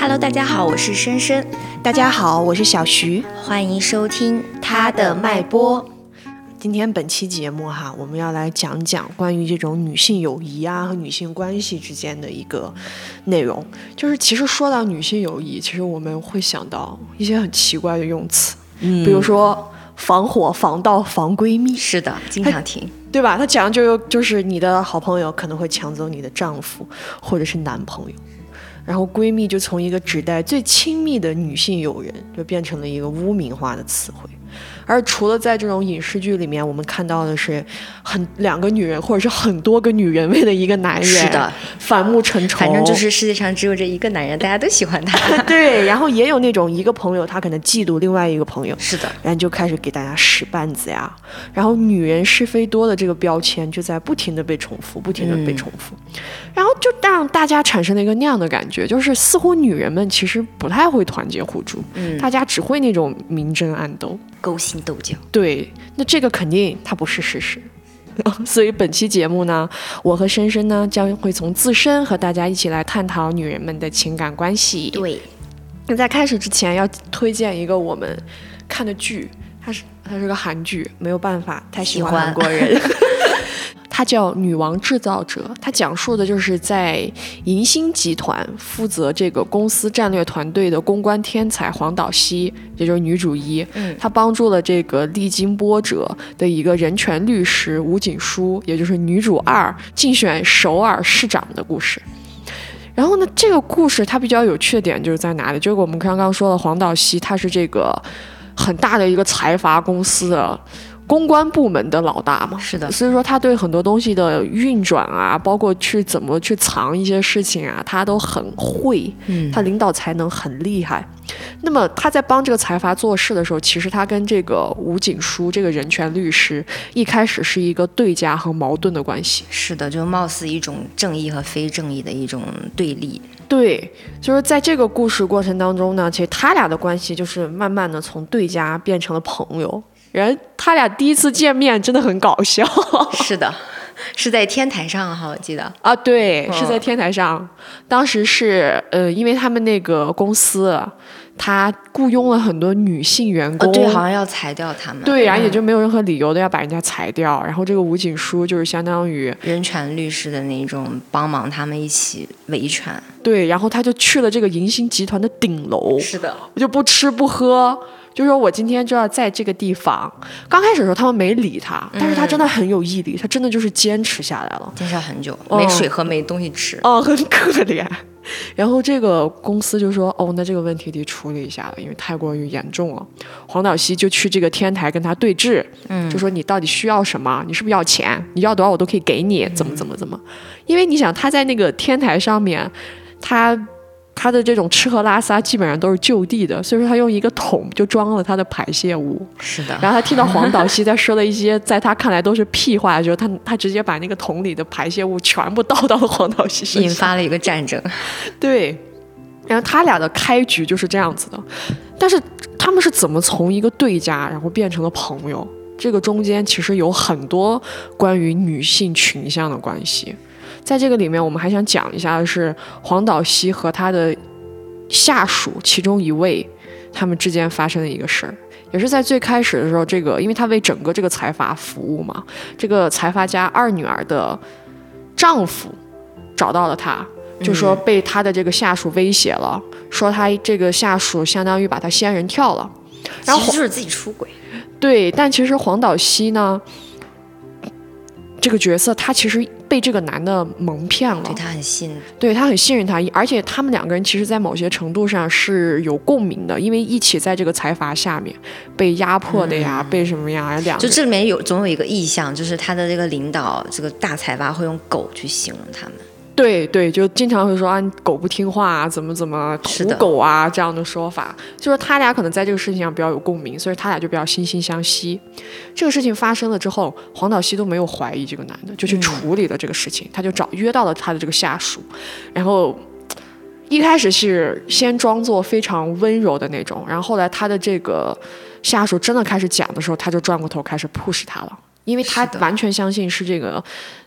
Hello，大家好，我是深深，大家好，我是小徐，欢迎收听他的脉搏。今天本期节目哈，我们要来讲讲关于这种女性友谊啊和女性关系之间的一个内容。就是其实说到女性友谊，其实我们会想到一些很奇怪的用词，嗯比如说防火、防盗、防闺蜜，是的，经常听。对吧？他讲的就就是你的好朋友可能会抢走你的丈夫或者是男朋友，然后闺蜜就从一个指代最亲密的女性友人，就变成了一个污名化的词汇。而除了在这种影视剧里面，我们看到的是很两个女人或者是很多个女人为了一个男人，是的，反目成仇，反正就是世界上只有这一个男人，大家都喜欢他。对。然后也有那种一个朋友，他可能嫉妒另外一个朋友，是的，然后就开始给大家使绊子呀，然后女人是非多的这个标签就在不停的被重复，不停的被重复，然后就让大家产生了一个那样的感觉，就是似乎女人们其实不太会团结互助，嗯，大家只会那种明争暗斗。勾心斗角。对，那这个肯定它不是事实。所以本期节目呢，我和深深呢将会从自身和大家一起来探讨女人们的情感关系。对，那在开始之前，要推荐一个我们看的剧，它是它是个韩剧，没有办法，太喜欢喜欢韩国人。它叫《女王制造者》，它讲述的就是在银星集团负责这个公司战略团队的公关天才黄岛希，也就是女主一，嗯她帮助了这个历经波折的一个人权律师吴景书，也就是女主二竞选首尔市长的故事。然后呢，这个故事它比较有趣的点就是在哪里？就是我们刚刚说的黄岛希，他是这个很大的一个财阀公司的公关部门的老大嘛，是的，所以说他对很多东西的运转啊，包括去怎么去藏一些事情啊，他都很会，嗯，他领导才能很厉害。那么他在帮这个财阀做事的时候，其实他跟这个吴景书这个人权律师一开始是一个对家和矛盾的关系。是的，就貌似一种正义和非正义的一种对立。对，就是在这个故事过程当中呢，其实他俩的关系就是慢慢的从对家变成了朋友。然后他俩第一次见面真的很搞笑 是的，是在天台上哈，我记得。啊，对，是在嗯天台上，当时是呃，因为他们那个公司，他雇佣了很多女性员哦，工，对，好像要裁掉他们。对，然后也嗯就没有任何理由的要把人家裁掉。然后这个吴景书就是相当于人权律师的那种帮忙他们一起维权。对，然后他就去了这个银星集团的顶楼，是的，我就不吃不喝，就说我今天就要在这个地方。刚开始的时候他们没理他，但是他真的很有毅力，他真的就是坚持下来了。坚持了很久，哦没水喝，没东西吃。哦，很可怜。然后这个公司就说：“哦，那这个问题得处理一下了，因为太过于严重了。”黄岛西就去这个天台跟他对峙，嗯就说：“你到底需要什么？你是不是要钱？你要多少我都可以给你，怎么怎么怎么？因为你想他在那个天台上面，他他的这种吃喝拉撒基本上都是就地的，所以说他用一个桶就装了他的排泄物。是的，然后他听到黄岛西在说了一些在他看来都是屁话的时候，他他直接把那个桶里的排泄物全部倒到了黄岛西身上，引发了一个战争。对，然后他俩的开局就是这样子的，但是他们是怎么从一个对家，然后变成了朋友？这个中间其实有很多关于女性群像的关系，在这个里面，我们还想讲一下的是黄岛希和他的下属其中一位，他们之间发生的一个事儿。也是在最开始的时候，这个因为他为整个这个财阀服务嘛，这个财阀家二女儿的丈夫找到了他，就说被他的这个下属威胁了，说他这个下属相当于把他仙人跳了。然后其实就是自己出轨。对，但其实黄岛希呢，这个角色他其实被这个男的蒙骗了。对，他很信，对他很信任他，而且他们两个人其实，在某些程度上是有共鸣的，因为一起在这个财阀下面被压迫的呀，被什么呀，两就这里面有总有一个意象，就是他的这个领导，这个大财阀会用狗去形容他们。对对，就经常会说啊，你狗不听话啊，怎么怎么土狗啊这样的说法，就是他俩可能在这个事情上比较有共鸣，所以他俩就比较惺惺相惜。这个事情发生了之后，黄岛希都没有怀疑这个男的，就去嗯。处理了这个事情，他就找约到了他的这个下属，然后。一开始是先装作非常温柔的那种，然后后来他的这个下属真的开始讲的时候，他就转过头开始 push 他了，因为他完全相信是这个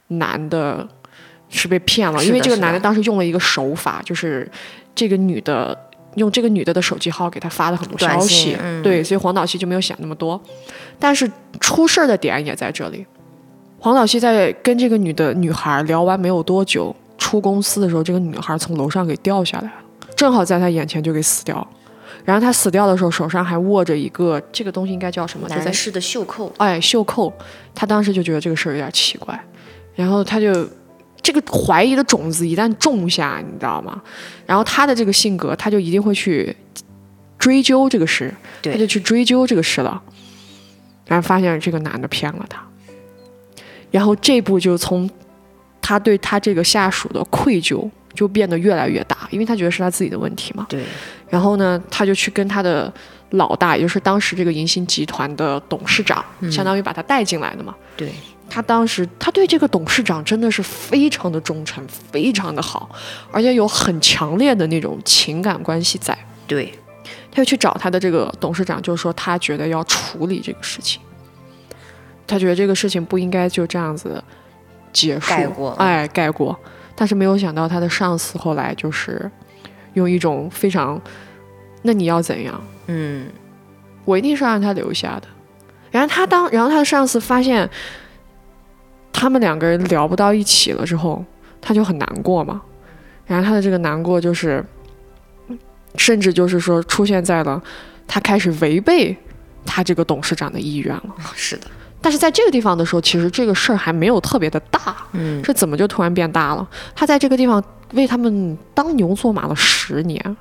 男的是被骗了，因为这个男的当时用了一个手法，就是这个女的用这个女的的手机号给他发了很多消息，嗯对，所以黄岛西就没有想那么多。但是出事儿的点也在这里，黄岛西在跟这个女的女孩聊完没有多久，出公司的时候，这个女孩从楼上给掉下来了，正好在他眼前就给死掉了。然后他死掉的时候，手上还握着一个这个东西应该叫什么？男士的袖扣，哎，袖扣，他当时就觉得这个事儿有点奇怪，然后他就这个怀疑的种子一旦种下，你知道吗？然后他的这个性格，他就一定会去追究这个事，对他就去追究这个事了，然后发现这个男的骗了他，然后这步就从他对他这个下属的愧疚就变得越来越大，因为他觉得是他自己的问题嘛。对，然后呢，他就去跟他的老大，也就是当时这个银星集团的董事长，相当于把他带进来的嘛。对，他当时他对这个董事长真的是非常的忠诚，非常的好，而且有很强烈的那种情感关系在。对，他就去找他的这个董事长，就是说他觉得要处理这个事情，他觉得这个事情不应该就这样子结束，盖过哎，盖过。但是没有想到他的上司后来就是用一种非常，那你要怎样？嗯，我一定是让他留下的。然后他当，然后他的上司发现他们两个人聊不到一起了之后，他就很难过嘛。然后他的这个难过就是，甚至就是说出现在了他开始违背他这个董事长的意愿了。是的，但是在这个地方的时候，其实这个事儿还没有特别的大，嗯，这怎么就突然变大了？他在这个地方为他们当牛做马了十年，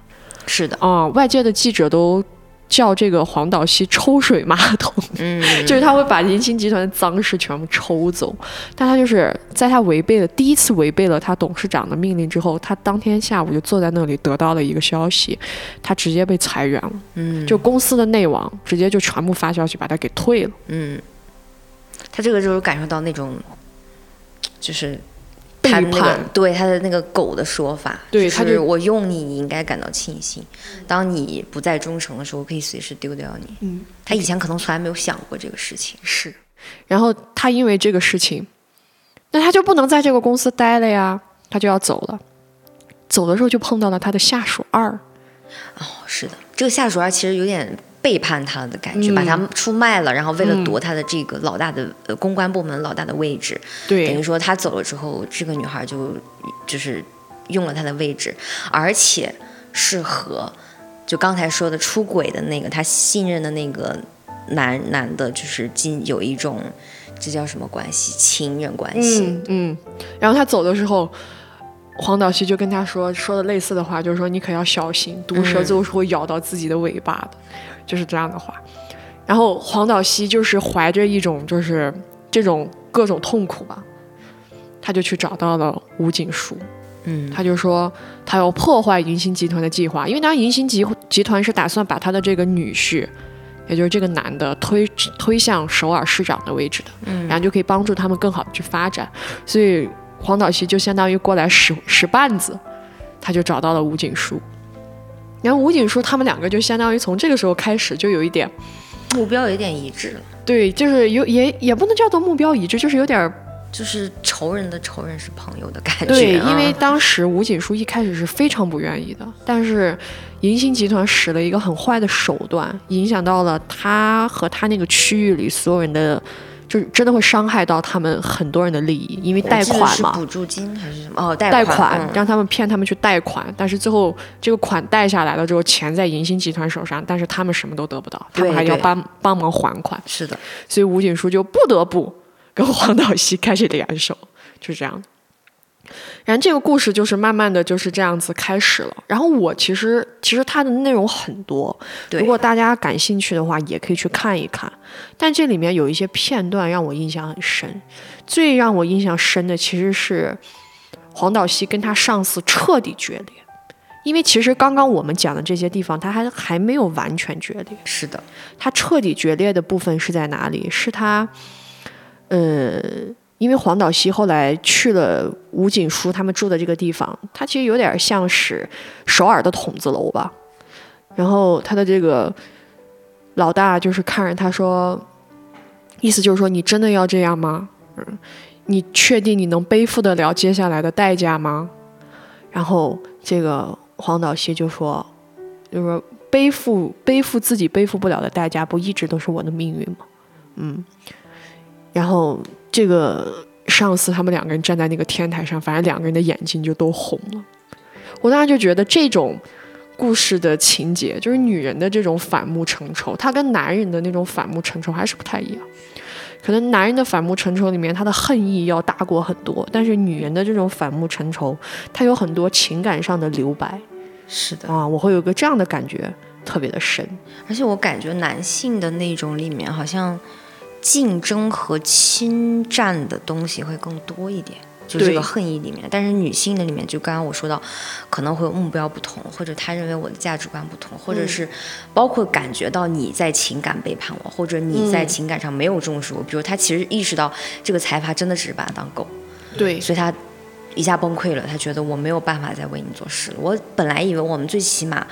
是的，啊、外界的记者都叫这个黄岛西抽水马桶，嗯，就是他会把银星集团的脏事全部抽走。但他就是在他违背了第一次违背了他董事长的命令之后，他当天下午就坐在那里得到了一个消息，他直接被裁员了，嗯，就公司的内网直接就全部发消息把他给退了。嗯，他这个就是感受到那种，就是背他那个叛对他的那个狗的说法，就对他就是我用你，你应该感到庆幸。当你不再忠诚的时候，我可以随时丢掉你。嗯，他以前可能从来没有想过这个事情。是，然后他因为这个事情，那他就不能在这个公司待了呀，他就要走了。走的时候就碰到了他的下属二，哦，是的，这个下属二其实有点背叛他的感觉，把他出卖了，然后为了夺他的这个老大的、呃公关部门老大的位置，等于，说他走了之后，这个女孩就就是用了他的位置，而且是和就刚才说的出轨的那个他信任的那个男男的，就是进有一种这叫什么关系？情人关系。嗯嗯，然后他走的时候。黄岛西就跟他说说的类似的话，就是说你可要小心，毒蛇嗯最后是会咬到自己的尾巴的，就是这样的话。然后黄岛西就是怀着一种就是这种各种痛苦吧，他就去找到了吴景书，嗯他就说他要破坏银星集团的计划，因为当时银星集集团是打算把他的这个女婿，也就是这个男的推推向首尔市长的位置的，嗯然后就可以帮助他们更好的去发展。所以黄岛西就相当于过来使使绊子，他就找到了吴景书。然后吴景书他们两个就相当于从这个时候开始就有一点，目标有点一致了，对，就是有也也不能叫做目标一致，就是有点儿就是仇人的仇人是朋友的感觉。对，啊因为当时吴景书一开始是非常不愿意的，但是银星集团使了一个很坏的手段，影响到了他和他那个区域里所有人的，就是真的会伤害到他们很多人的利益，因为贷款嘛。是补助金还是什么？哦，贷贷款，嗯让他们骗他们去贷款，但是最后这个款贷下来了之后，钱在银星集团手上，但是他们什么都得不到，他们还要帮帮忙还款，是的，所以吴景书就不得不跟黄岛西开始联手，就是这样的。然后这个故事就是慢慢的就是这样子开始了。然后我其实其实它的内容很多，如果大家感兴趣的话，也可以去看一看。但这里面有一些片段让我印象很深，最让我印象深的其实是黄岛西跟他上司彻底决裂。因为其实刚刚我们讲的这些地方，他还还没有完全决裂。是的，他彻底决裂的部分是在哪里？是他，呃，因为黄岛西后来去了吴景书他们住的这个地方，它其实有点像是首尔的筒子楼吧。然后他的这个老大就是看着他说，意思就是说你真的要这样吗？嗯，你确定你能背负得了接下来的代价吗？然后这个黄岛溪就说，就说背负背负自己背负不了的代价，不一直都是我的命运吗？嗯，然后这个上司他们两个人站在那个天台上，反正两个人的眼睛就都红了。我当时就觉得这种故事的情节，就是女人的这种反目成仇，她跟男人的那种反目成仇还是不太一样。可能男人的反目成仇里面，他的恨意要大过很多，但是女人的这种反目成仇，她有很多情感上的留白。是的啊，我会有个这样的感觉，特别的深。而且我感觉男性的那种里面，好像竞争和侵占的东西会更多一点。就这个恨意里面，但是女性的里面，就刚刚我说到，可能会有目标不同，或者他认为我的价值观不同，或者是包括感觉到你在情感背叛我，或者你在情感上没有重视我，比如他其实意识到这个财阀真的只是把他当狗，对，所以他一下崩溃了，他觉得我没有办法再为你做事了。我本来以为我们最起码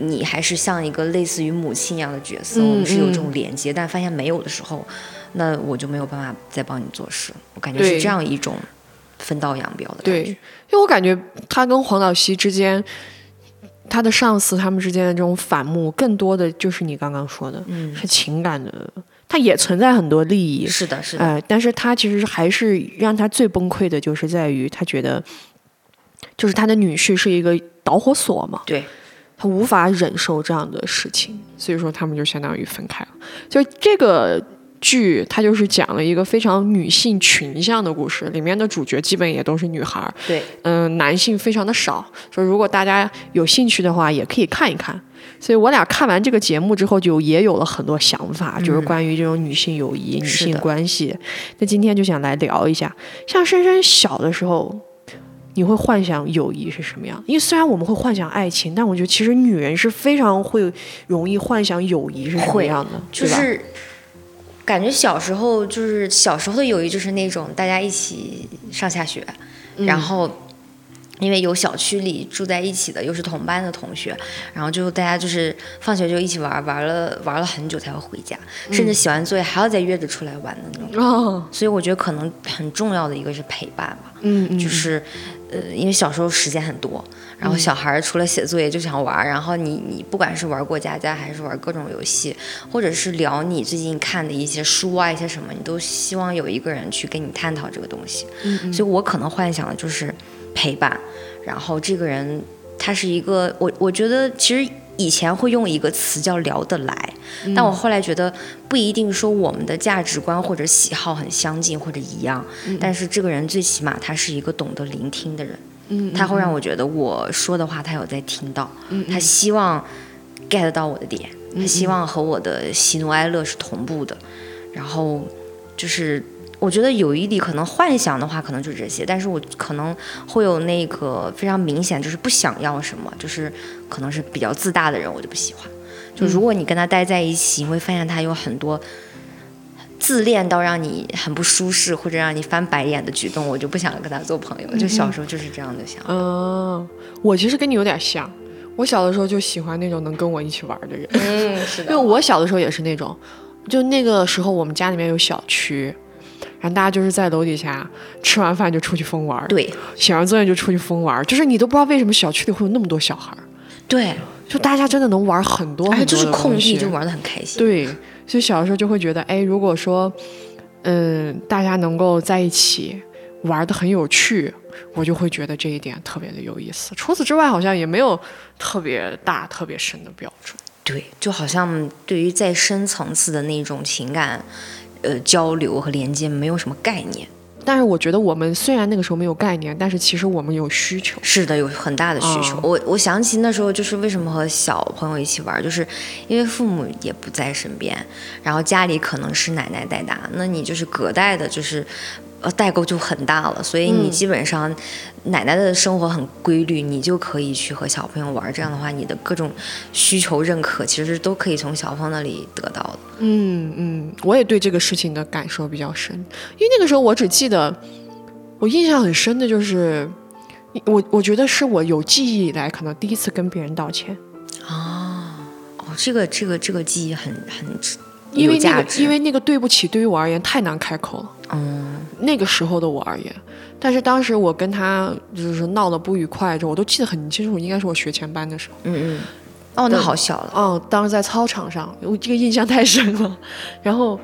你还是像一个类似于母亲一样的角色，我们是有这种连接，但发现没有的时候，那我就没有办法再帮你做事。我感觉是这样一种。分道扬镳的对，因为我感觉他跟黄岛熙之间，他的上司他们之间的这种反目，更多的就是你刚刚说的，嗯，是情感的，他也存在很多利益，是的，是的，哎，但是他其实还是让他最崩溃的，就是在于他觉得，就是他的女婿是一个导火索嘛，对，他无法忍受这样的事情，所以说他们就相当于分开了，就这个。剧它就是讲了一个非常女性群像的故事，里面的主角基本也都是女孩儿，对，嗯，男性非常的少。说如果大家有兴趣的话，也可以看一看。所以我俩看完这个节目之后，就也有了很多想法，就是关于这种女性友谊、女性关系。那今天就想来聊一下，像深深小的时候，你会幻想友谊是什么样？因为虽然我们会幻想爱情，但我觉得其实女人是非常会容易幻想友谊是什么样的，就是。感觉小时候就是小时候的友谊，就是那种大家一起上下学，然后因为有小区里住在一起的，又是同班的同学，然后就大家就是放学就一起玩，玩了玩了很久才会回家，甚至写完作业还要再约着出来玩的那种。哦，所以我觉得可能很重要的一个是陪伴吧，嗯，就是呃，因为小时候时间很多。然后小孩除了写作业就想玩，然后你你不管是玩过家家还是玩各种游戏，或者是聊你最近看的一些书啊一些什么，你都希望有一个人去跟你探讨这个东西。嗯，所以我可能幻想的就是陪伴，然后这个人他是一个我我觉得其实以前会用一个词叫聊得来，但我后来觉得不一定说我们的价值观或者喜好很相近或者一样，但是这个人最起码他是一个懂得聆听的人。他会让我觉得我说的话他有在听到，他希望 get 到我的点，他希望和我的喜怒哀乐是同步的，然后就是我觉得有一点可能幻想的话可能就这些，但是我可能会有那个非常明显就是不想要什么，就是可能是比较自大的人我就不喜欢，就如果你跟他待在一起，你会发现他有很多。自恋到让你很不舒适或者让你翻白眼的举动，我就不想跟他做朋友。就小时候就是这样的想。嗯，我其实跟你有点像，我小的时候就喜欢那种能跟我一起玩的人。嗯，是的。因为我小的时候也是那种，就那个时候我们家里面有小区，然后大家就是在楼底下吃完饭就出去疯玩。对。写完作业就出去疯玩，就是你都不知道为什么小区里会有那么多小孩。对。就大家真的能玩很多很多就是空地就玩的很开心。对。所以小的时候就会觉得，哎，如果说，嗯，大家能够在一起玩的很有趣，我就会觉得这一点特别的有意思。除此之外，好像也没有特别大、特别深的标准。对，就好像对于再深层次的那种情感，呃，交流和连接，没有什么概念。但是我觉得我们虽然那个时候没有概念，但是其实我们有需求。是的，有很大的需求。我我想起那时候就是为什么和小朋友一起玩，就是因为父母也不在身边，然后家里可能是奶奶带大，那你就是隔代的，就是。呃，代沟就很大了，所以你基本上奶奶的生活很规律，你就可以去和小朋友玩。这样的话，你的各种需求认可，其实都可以从小芳那里得到的。嗯嗯，我也对这个事情的感受比较深，因为那个时候我只记得，我印象很深的就是，我我觉得是我有记忆以来可能第一次跟别人道歉。啊，哦，这个这个这个记忆很很。因为那个，因为那个对不起，对于我而言太难开口了。嗯，那个时候的我而言，但是当时我跟他就是闹得不愉快之后，我都记得很清楚，应该是我学前班的时候。嗯嗯，哦，那好小了。哦，当时在操场上，我这个印象太深了。然后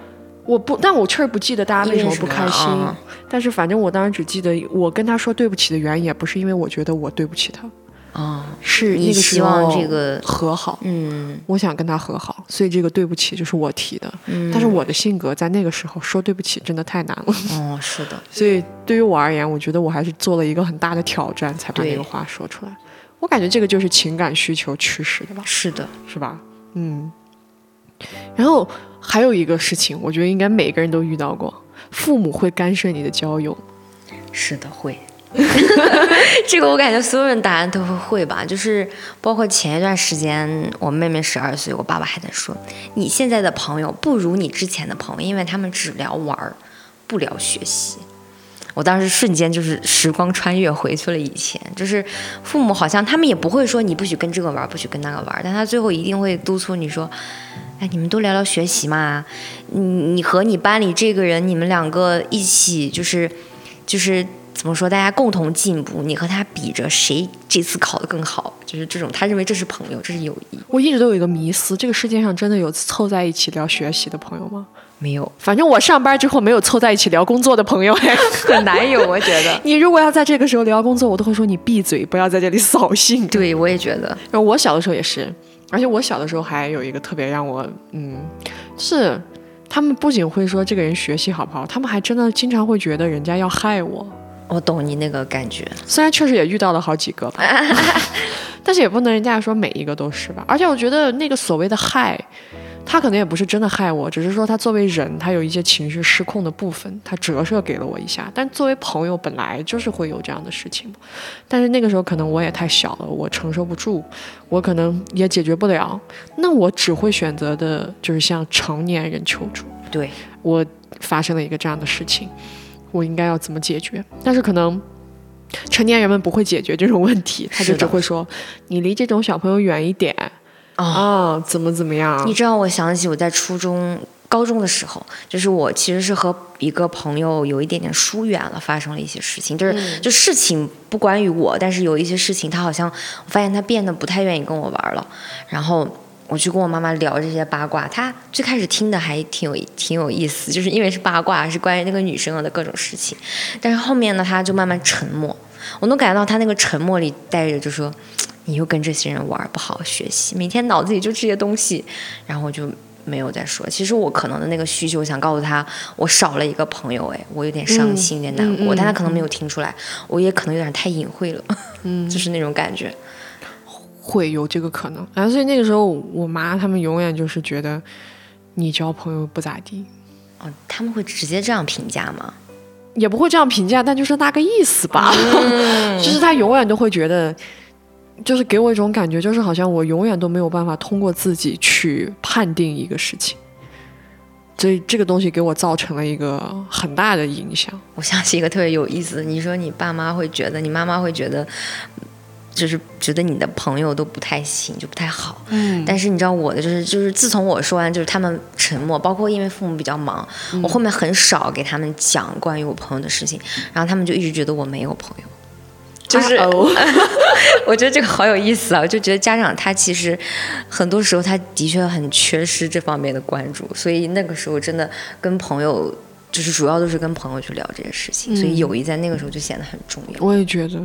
我不，但我确实不记得大家为什么不开心。啊但是反正我当时只记得，我跟他说对不起的原因，也不是因为我觉得我对不起他，哦，是那你希望这个和好。嗯我想跟他和好，所以这个对不起就是我提的。嗯，但是我的性格在那个时候说对不起真的太难了，哦，是的，所以对于我而言，我觉得我还是做了一个很大的挑战，才把对那个话说出来。我感觉这个就是情感需求驱使的吧，是的，是吧？嗯。然后还有一个事情，我觉得应该每个人都遇到过，父母会干涉你的交友。是的，会。这个我感觉所有人答案都会会吧，就是包括前一段时间，我妹妹十二岁，我爸爸还在说，你现在的朋友不如你之前的朋友，因为他们只聊玩儿，不聊学习。我当时瞬间就是时光穿越回去了以前，就是父母好像他们也不会说你不许跟这个玩儿，不许跟那个玩儿，但他最后一定会督促你说，哎，你们多聊聊学习嘛，你你和你班里这个人，你们两个一起就是就是怎么说，大家共同进步，你和他比着谁这次考得更好，就是这种，他认为这是朋友，这是友谊，我一直都有一个迷思，这个世界上真的有凑在一起聊学习的朋友吗？没有反正我上班之后没有凑在一起聊工作的朋友。很难有，我觉得。你如果要在这个时候聊工作，我都会说你闭嘴，不要在这里扫兴。对，我也觉得，然后我小的时候也是，而且我小的时候还有一个特别让我，嗯，是他们不仅会说这个人学习好不好，他们还真的经常会觉得人家要害我。我懂你那个感觉。虽然确实也遇到了好几个吧，但是也不能人家说每一个都是吧。而且我觉得那个所谓的害，他可能也不是真的害我，只是说他作为人，他有一些情绪失控的部分，他折射给了我一下。但作为朋友，本来就是会有这样的事情嘛。但是那个时候可能我也太小了，我承受不住，我可能也解决不了。那我只会选择的就是向成年人求助。对，我发生了一个这样的事情，我应该要怎么解决？但是可能成年人们不会解决这种问题，他就是只会说你离这种小朋友远一点哦啊，怎么怎么样你。知道，我想起我在初中、高中的时候，就是我其实是和一个朋友有一点点疏远了，发生了一些事情，就是、就事情不关于我，但是有一些事情他好像我发现他变得不太愿意跟我玩了，然后。我去跟我妈妈聊这些八卦，她最开始听的还挺有挺有意思，就是因为是八卦，是关于那个女生的各种事情。但是后面呢，她就慢慢沉默，我能感觉到她那个沉默里带着就说，你又跟这些人玩，不好好学习，每天脑子里就这些东西，然后我就没有再说。其实我可能的那个需求，想告诉她，我少了一个朋友，哎，我有点伤心，有点难过，但她可能没有听出来，我也可能有点太隐晦了，嗯，就是那种感觉。会有这个可能，啊，所以那个时候我妈他们永远就是觉得你交朋友不咋地，哦，他们会直接这样评价吗？也不会这样评价，但就是那个意思吧。就是他永远都会觉得，就是给我一种感觉，就是好像我永远都没有办法通过自己去判定一个事情。所以这个东西给我造成了一个很大的影响。我想起一个特别有意思的，你说你爸妈会觉得，你妈妈会觉得，就是觉得你的朋友都不太行，就不太好。嗯但是你知道我的就是就是自从我说完，就是他们沉默，包括因为父母比较忙，我后面很少给他们讲关于我朋友的事情，然后他们就一直觉得我没有朋友。就是 我觉得这个好有意思啊！我就觉得家长他其实很多时候他的确很缺失这方面的关注，所以那个时候真的跟朋友就是主要都是跟朋友去聊这些事情，所以友谊在那个时候就显得很重要。我也觉得，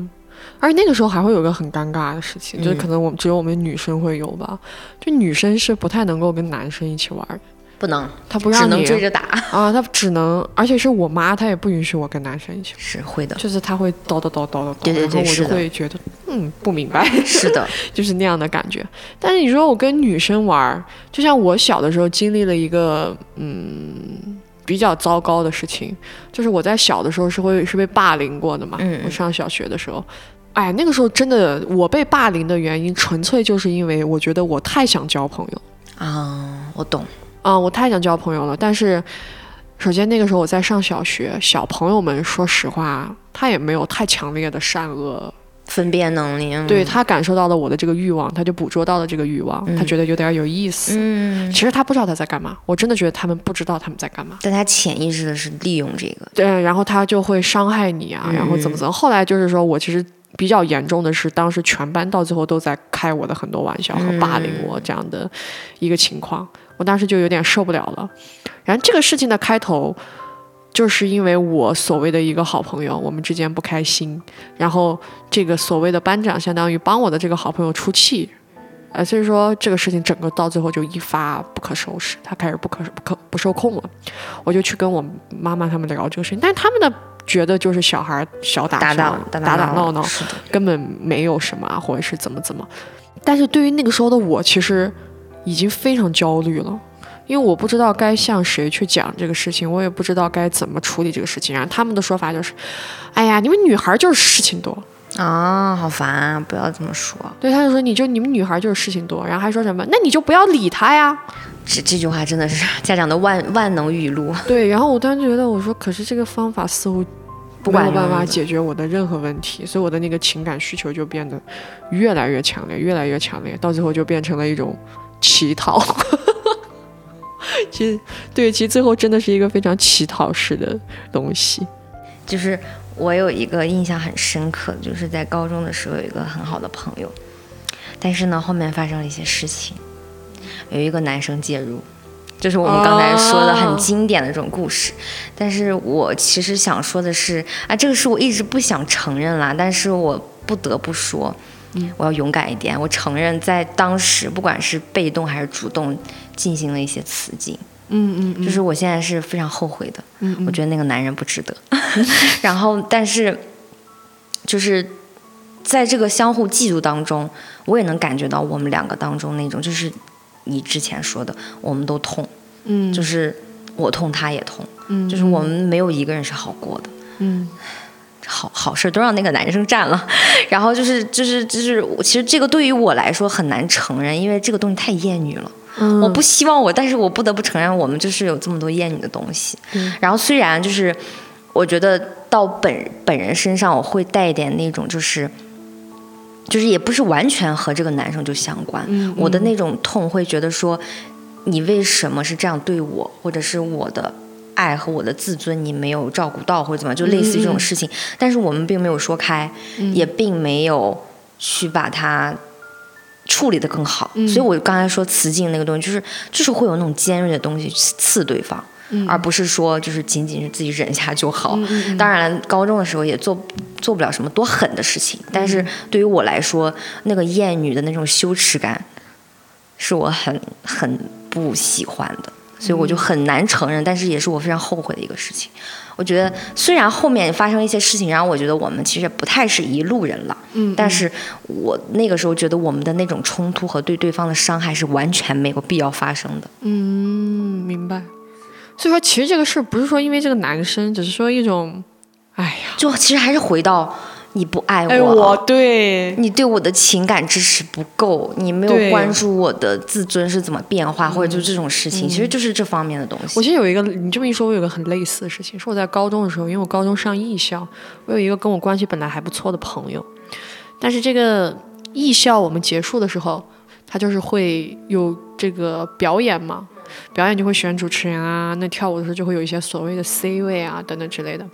而且那个时候还会有个很尴尬的事情，就是嗯。可能我们只有我们女生会有吧，就女生是不太能够跟男生一起玩的，不能，她不让你只能追着打，啊，她只能，而且是我妈，她也不允许我跟男生一起玩，是会的，就是她会叨叨叨叨叨叨，对对对然后我就会觉得，嗯，不明白，是的，就是那样的感觉。但是你说我跟女生玩儿，就像我小的时候经历了一个，嗯。比较糟糕的事情，就是我在小的时候是会是被霸凌过的嘛。我上小学的时候，哎，那个时候真的我被霸凌的原因，纯粹就是因为我觉得我太想交朋友啊，我懂，啊、我太想交朋友了。但是，首先那个时候我在上小学，小朋友们说实话，他也没有太强烈的善恶分辨能力，嗯对，他感受到了我的这个欲望，他就捕捉到了这个欲望，他觉得有点有意思。嗯，其实他不知道他在干嘛，我真的觉得他们不知道他们在干嘛。但他潜意识的是利用这个，对，然后他就会伤害你啊，然后怎么怎么。后来就是说我其实比较严重的是，当时全班到最后都在开我的很多玩笑和霸凌我这样的一个情况，我当时就有点受不了了。然后这个事情的开头。就是因为我所谓的一个好朋友，我们之间不开心，然后这个所谓的班长相当于帮我的这个好朋友出气，呃，所以说这个事情整个到最后就一发不可收拾，他开始不可不可不受控了，我就去跟我妈妈他们聊这个事情，但是他们呢觉得就是小孩小打打小打打闹闹，根本没有什么啊，或者是怎么怎么，但是对于那个时候的我，其实已经非常焦虑了。因为我不知道该向谁去讲这个事情，我也不知道该怎么处理这个事情。然后他们的说法就是：“哎呀，你们女孩就是事情多啊，好烦啊！不要这么说。”对，他就说：“你就你们女孩就是事情多。”然后还说什么：“那你就不要理他呀。”这这句话真的是家长的万万能语录。对，然后我当时觉得，我说：“可是这个方法似乎不没有办法解决我的任何问题，所以我的那个情感需求就变得越来越强烈，越来越强烈，到最后就变成了一种乞讨。” 其实，对，其实最后真的是一个非常乞讨式的东西。就是我有一个印象很深刻，就是在高中的时候有一个很好的朋友，但是呢后面发生了一些事情，有一个男生介入，就是我们刚才说的很经典的这种故事。但是我其实想说的是，啊，这个是我一直不想承认啦，但是我不得不说。我要勇敢一点。我承认，在当时，不管是被动还是主动，进行了一些雌竞。嗯嗯，就是我现在是非常后悔的。嗯，我觉得那个男人不值得。然后，但是，就是在这个相互嫉妒当中，我也能感觉到我们两个当中那种，就是你之前说的，我们都痛。嗯，就是我痛，他也痛。嗯，就是我们没有一个人是好过的。嗯。好好事都让那个男生占了，然后就是就是就是，其实这个对于我来说很难承认，因为这个东西太厌女了。嗯，我不希望我，但是我不得不承认，我们就是有这么多厌女的东西。嗯，然后虽然就是我觉得到本本人身上，我会带一点那种就是就是也不是完全和这个男生就相关。嗯，我的那种痛会觉得说，你为什么是这样对我，或者是我的。爱和我的自尊，你没有照顾到或者怎么，就类似于这种事情。但是我们并没有说开，也并没有去把它处理的更好。所以我刚才说雌竞那个东西，就是就是会有那种尖锐的东西刺对方，而不是说就是仅仅是自己忍下就好。当然了，高中的时候也做做不了什么多狠的事情，但是对于我来说，那个厌女的那种羞耻感，是我很很不喜欢的。所以我就很难承认，但是也是我非常后悔的一个事情。我觉得虽然后面发生一些事情，然后我觉得我们其实不太是一路人了，嗯，但是我那个时候觉得我们的那种冲突和对对方的伤害是完全没有必要发生的。嗯，明白。所以说，其实这个事不是说因为这个男生，只是说一种，哎呀，就其实还是回到。你不爱我，对。你对我的情感支持不够，你没有关注我的自尊是怎么变化，或者就这种事情，其实就是这方面的东西。我其实有一个，你这么一说，我有个很类似的事情，是我在高中的时候，因为我高中上艺校，我有一个跟我关系本来还不错的朋友，但是这个艺校我们结束的时候，他就是会有这个表演嘛，表演就会选主持人啊，那跳舞的时候就会有一些所谓的 C 位啊等等之类的。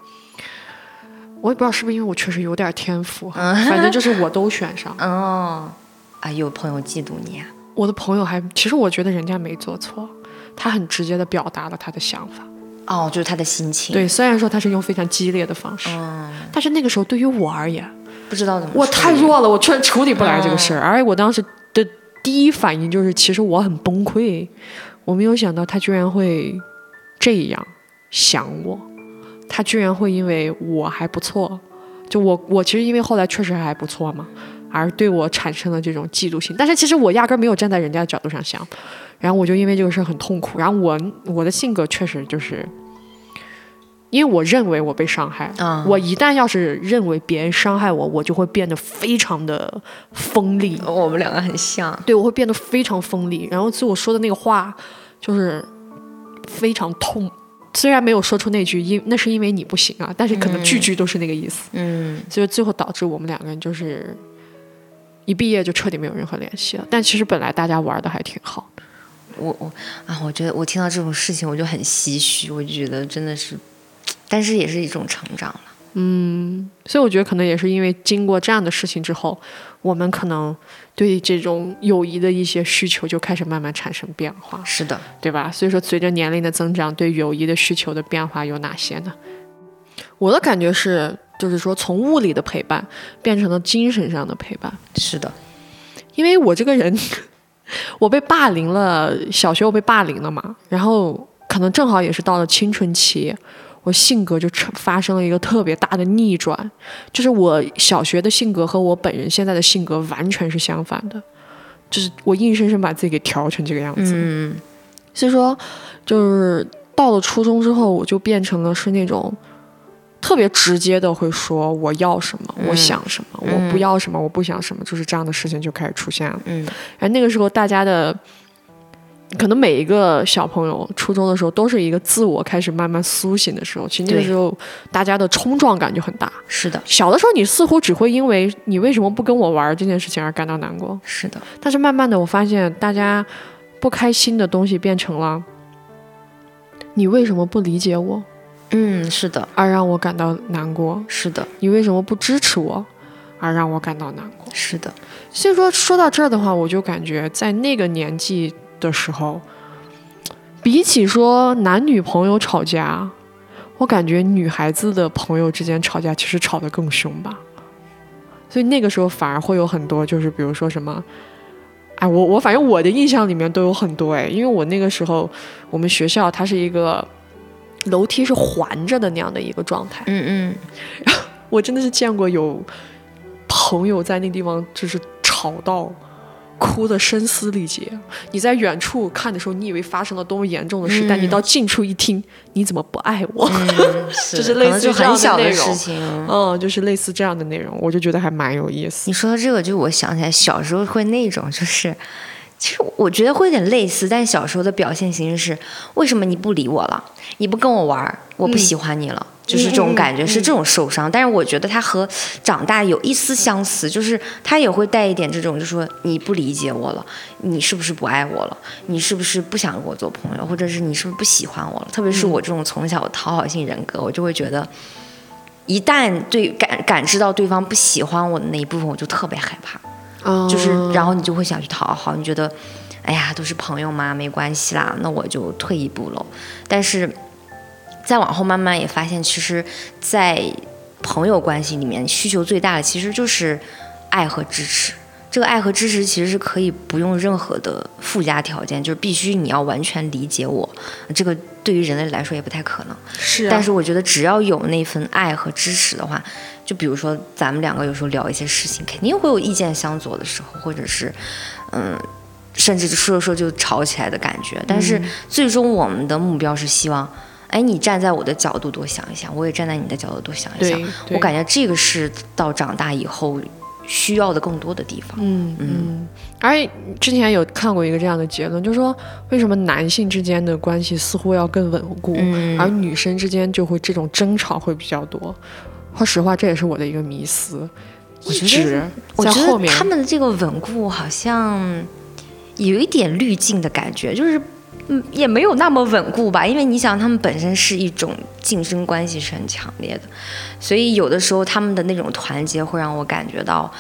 我也不知道是不是因为我确实有点天赋，反正就是我都选上。哦，啊，有朋友嫉妒你啊？我的朋友还，其实我觉得人家没做错，他很直接的表达了他的想法。哦，就是他的心情。对，虽然说他是用非常激烈的方式，但是那个时候对于我而言，不知道怎么，我太弱了，我确实处理不来这个事儿。而且我当时的第一反应就是，其实我很崩溃，我没有想到他居然会这样想我。他居然会因为我还不错，就我我其实因为后来确实还不错嘛，而对我产生了这种嫉妒心。但是其实我压根没有站在人家的角度上想，然后我就因为这个事很痛苦。然后我我的性格确实就是，因为我认为我被伤害，我一旦要是认为别人伤害我，我就会变得非常的锋利。我们两个很像，对我会变得非常锋利。然后所以我说的那个话就是非常痛。虽然没有说出那句因那是因为你不行啊，但是可能句句都是那个意思，嗯，所以最后导致我们两个人就是一毕业就彻底没有任何联系了。但其实本来大家玩的还挺好。我我啊，我觉得我听到这种事情我就很唏嘘，我就觉得真的是，但是也是一种成长了。所以我觉得可能也是因为经过这样的事情之后，我们可能对这种友谊的一些需求就开始慢慢产生变化，是的，对吧？所以说，随着年龄的增长，对友谊的需求的变化有哪些呢？我的感觉是，就是说从物理的陪伴变成了精神上的陪伴。是的，因为我这个人，我被霸凌了，小学我被霸凌了嘛，然后可能正好也是到了青春期，我性格就成发生了一个特别大的逆转，就是我小学的性格和我本人现在的性格完全是相反的，就是我硬生生把自己给调成这个样子。嗯所以说，就是到了初中之后，我就变成了是那种特别直接的会说我要什么，我想什么，我不要什么，我不想什么，就是这样的事情就开始出现了。嗯而那个时候，大家的可能每一个小朋友初中的时候都是一个自我开始慢慢苏醒的时候，其实那个时候大家的冲撞感就很大。是的，小的时候，你似乎只会因为你为什么不跟我玩这件事情而感到难过，是的，但是慢慢的，我发现大家不开心的东西变成了你为什么不理解我，嗯，是的，而让我感到难过；是的，你为什么不支持我，而让我感到难过。是的，所以说，说到这儿的话，我就感觉在那个年纪的时候，比起说男女朋友吵架，我感觉女孩子的朋友之间吵架其实吵得更凶吧。所以那个时候反而会有很多，就是比如说什么，哎，我我反正我的印象里面都有很多哎，因为我那个时候我们学校它是一个楼梯是环着的那样的一个状态，嗯嗯，我真的是见过有朋友在那地方就是吵到哭的声嘶力竭。你在远处看的时候，你以为发生了多么严重的事，但你到近处一听，你怎么不爱我？嗯，就是类似于这样很小的事情。嗯，就是类似这样的内容，我就觉得还蛮有意思。你说到这个，就我想起来小时候会那种，就是其实我觉得会有点类似，但小时候的表现形式是：为什么你不理我了？你不跟我玩儿，我不喜欢你了。就是这种感觉，是这种受伤。但是我觉得他和长大有一丝相似，就是他也会带一点这种，就说你不理解我了，你是不是不爱我了？你是不是不想跟我做朋友？或者是你是不是不喜欢我了？特别是我这种从小讨好性人格，我就会觉得。一旦对感感知到对方不喜欢我的那一部分，我就特别害怕。就是，然后你就会想去讨好，你觉得，哎呀，都是朋友嘛，没关系啦，那我就退一步喽。但是再往后慢慢也发现，其实，在朋友关系里面，需求最大的其实就是爱和支持。这个爱和支持其实是可以不用任何的附加条件，就是必须你要完全理解我。这个对于人类来说也不太可能。是、啊，但是我觉得只要有那份爱和支持的话，就比如说咱们两个有时候聊一些事情，肯定会有意见相左的时候，或者是嗯，甚至说着说就吵起来的感觉。但是最终我们的目标是希望，哎，你站在我的角度多想一想，我也站在你的角度多想一想我感觉这个是到长大以后需要的更多的地方。嗯嗯，而且之前有看过一个这样的结论，就是说为什么男性之间的关系似乎要更稳固，嗯。而女生之间就会这种争吵会比较多。说实话，这也是我的一个迷思，一觉得直我觉在后面。得他们的这个稳固好像有一点滤镜的感觉，就是嗯也没有那么稳固吧，因为你想他们本身是一种竞争关系是很强烈的，所以有的时候他们的那种团结会让我感觉到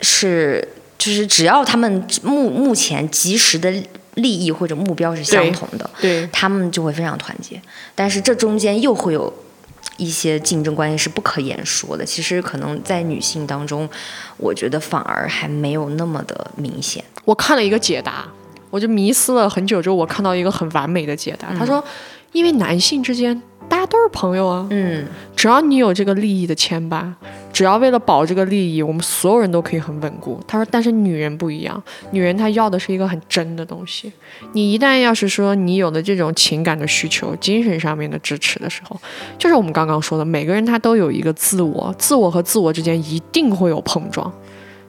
是就是只要他们目目前及时的利益或者目标是相同的，对他们就会非常团结。但是这中间又会有一些竞争关系是不可言说的。其实可能在女性当中，我觉得反而还没有那么的明显。我看了一个解答，我就迷思了很久之后，我看到一个很完美的解答。他说，因为男性之间大家都是朋友啊，嗯，只要你有这个利益的牵绊，只要为了保这个利益，我们所有人都可以很稳固。他说，但是女人不一样，女人她要的是一个很真的东西。你一旦要是说你有了这种情感的需求、精神上面的支持的时候，就是我们刚刚说的，每个人他都有一个自我，自我和自我之间一定会有碰撞。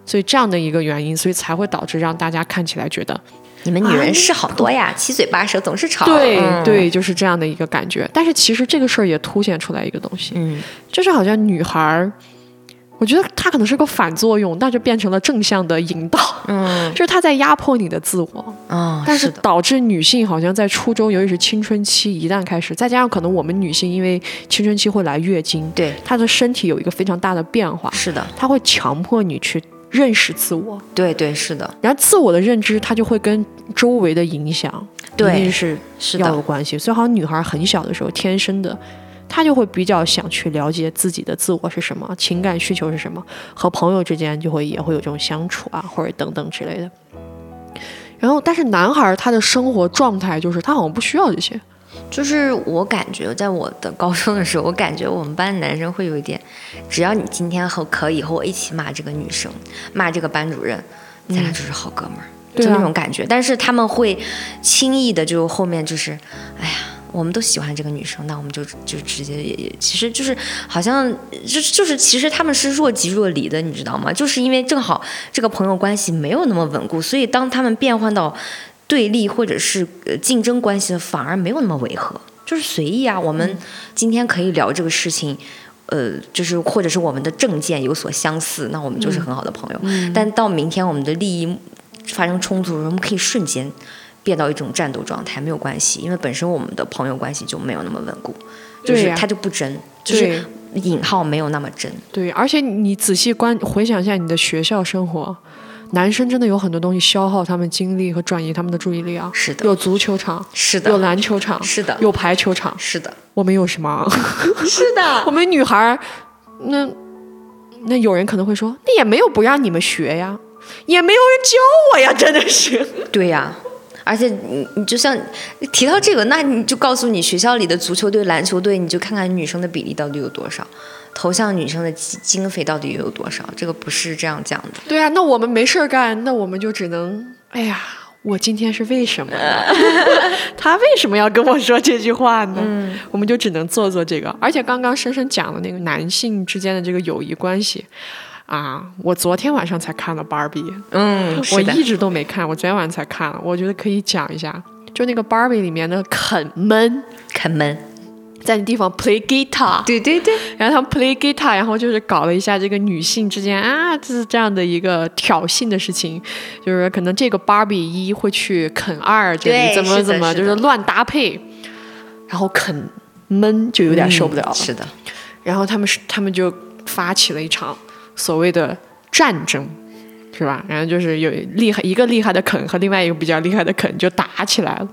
所以这样的一个原因，所以才会导致让大家看起来觉得你们女人事好多呀，七嘴八舌，总是吵。对、嗯，对，就是这样的一个感觉。但是其实这个事儿也凸显出来一个东西，嗯，就是好像女孩儿，我觉得她可能是个反作用，但就变成了正向的引导，嗯，就是她在压迫你的自我。哦，但是导致女性好像在初中，尤其是青春期，一旦开始，再加上可能我们女性因为青春期会来月经，对，她的身体有一个非常大的变化，是的，她会强迫你去认识自我，对对是的，然后自我的认知，它就会跟周围的影响一对定是是，要有关系。所以好像女孩很小的时候，天生的。她就会比较想去了解自己的自我是什么，情感需求是什么，和朋友之间就会也会有这种相处啊，或者等等之类的。然后，但是男孩儿他的生活状态就是他好像不需要这些，就是我感觉，在我的高中的时候，我感觉我们班的男生会有一点，只要你今天和可以和我一起骂这个女生，骂这个班主任，咱俩就是好哥们儿，就那种感觉。但是他们会轻易的就后面就是，哎呀。我们都喜欢这个女生，那我们就就直接也也，其实就是好像就是就是，其实他们是若即若离的，你知道吗？就是因为正好这个朋友关系没有那么稳固，所以当他们变换到对立或者是呃竞争关系的，反而没有那么违和，就是随意啊。我们今天可以聊这个事情，呃，就是或者是我们的政见有所相似，那我们就是很好的朋友。但到明天我们的利益发生冲突的时候，我们可以瞬间变到一种战斗状态，没有关系，因为本身我们的朋友关系就没有那么稳固，就是他就不真，就是引号没有那么真。对，而且你仔细观回想一下你的学校生活，男生真的有很多东西消耗他们精力和转移他们的注意力啊。是的，有足球场，是的，有篮球场，是的，有排球场，是的，我们有什么？是的 我，们女孩儿，那那有人可能会说，那也没有不让你们学呀，也没有人教我呀，真的是。对呀、而且你你就像提到这个，那你就告诉你学校里的足球队、篮球队，你就看看女生的比例到底有多少，投向女生的经经费到底有多少，这个不是这样讲的。对啊，那我们没事儿干，那我们就只能，哎呀，我今天是为什么呢？他为什么要跟我说这句话呢？我们就只能做做这个。而且刚刚深深讲的那个男性之间的这个友谊关系。啊！我昨天晚上才看了《芭比》，嗯，我一直都没看，我昨天晚上才看了。我觉得可以讲一下，就那个《芭比》里面的肯闷，肯闷，在那地方 play guitar，对对对，然后他们 play guitar，然后就是搞了一下这个女性之间啊，就是这样的一个挑衅的事情，就是可能这个芭比一会去啃二这里怎么怎么，就是乱搭配，然后啃闷就有点受不了了。嗯是的，然后他们是他们就发起了一场所谓的战争，是吧？然后就是有厉害一个厉害的肯和另外一个比较厉害的肯就打起来了。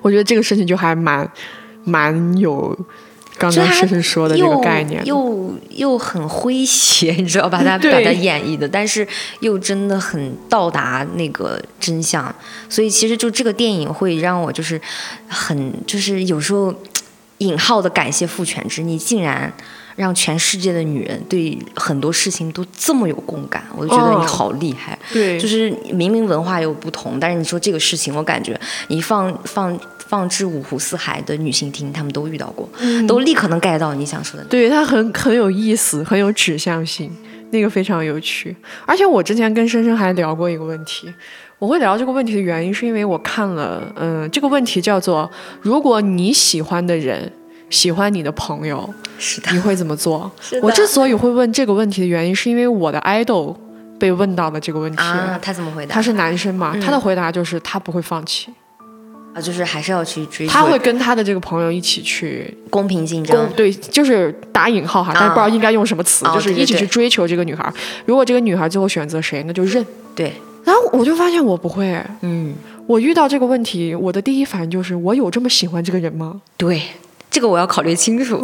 我觉得这个事情就还蛮蛮有刚刚就他深深说的这个概念。又又又很诙谐，你知道把它把它演绎的，但是又真的很到达那个真相，所以其实就这个电影会让我就是很就是有时候引号的感谢父权制，你竟然。让全世界的女人对很多事情都这么有共感，我就觉得你哦好厉害。对，就是明明文化有不同，但是你说这个事情，我感觉你放放放之五湖四海的女性听，她们都遇到过，都立刻能 get 到你想说的。对它很很有意思，很有指向性，那个非常有趣。而且我之前跟深深还聊过一个问题，我会聊这个问题的原因是因为我看了，嗯，这个问题叫做：如果你喜欢的人喜欢你的朋友，是的，你会怎么做？我之所以会问这个问题的原因，是因为我的 idol 被问到了这个问题。啊，他怎么回答？他是男生嘛，他的回答就是他不会放弃，啊，就是还是要去追求，他会跟他的这个朋友一起去公平竞争。对，就是打引号哈，但是不知道应该用什么词，啊就是一起去追求这个女孩。如果这个女孩最后选择谁，那就认。对，然后我就发现我不会，嗯，我遇到这个问题，我的第一反应就是我有这么喜欢这个人吗？对，这个我要考虑清楚。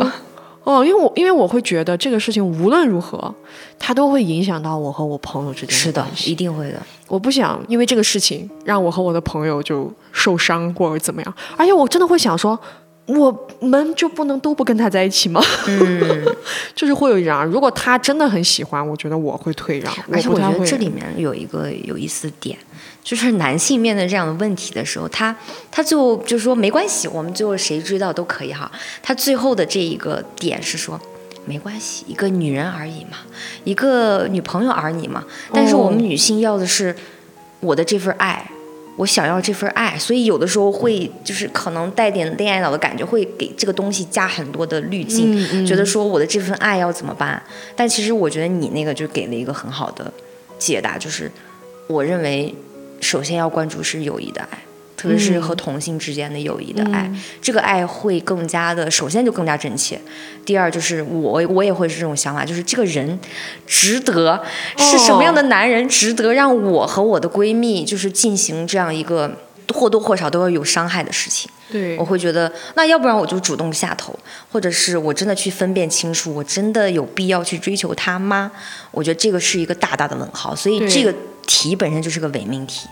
哦，因为我因为我会觉得这个事情无论如何，它都会影响到我和我朋友之间是的一定会的。我不想因为这个事情让我和我的朋友就受伤或者怎么样，而且我真的会想说，我们就不能都不跟他在一起吗？嗯，就是会有一样，如果他真的很喜欢，我觉得我会退让，而且我觉得。这里面有一个有意思点，就是男性面对这样的问题的时候，他他最后就说没关系，我们最后谁追到都可以哈。他最后的这一个点是说。没关系，一个女人而已嘛，一个女朋友而已嘛。但是我们女性要的是我的这份爱，我想要这份爱，所以有的时候会就是可能带点恋爱脑的感觉，会给这个东西加很多的滤镜，嗯嗯觉得说我的这份爱要怎么办？但其实我觉得你那个就给了一个很好的解答，就是我认为首先要关注是友谊的爱。特别是和同性之间的友谊的爱，这个爱会更加的，首先就更加真切。第二就是我我也会是这种想法，就是这个人值得是什么样的男人值得让我和我的闺蜜就是进行这样一个或多或少都要有伤害的事情。对我会觉得，那要不然我就主动下头，或者是我真的去分辨清楚，我真的有必要去追求他吗？我觉得这个是一个大大的问号。所以这个题本身就是个伪命题，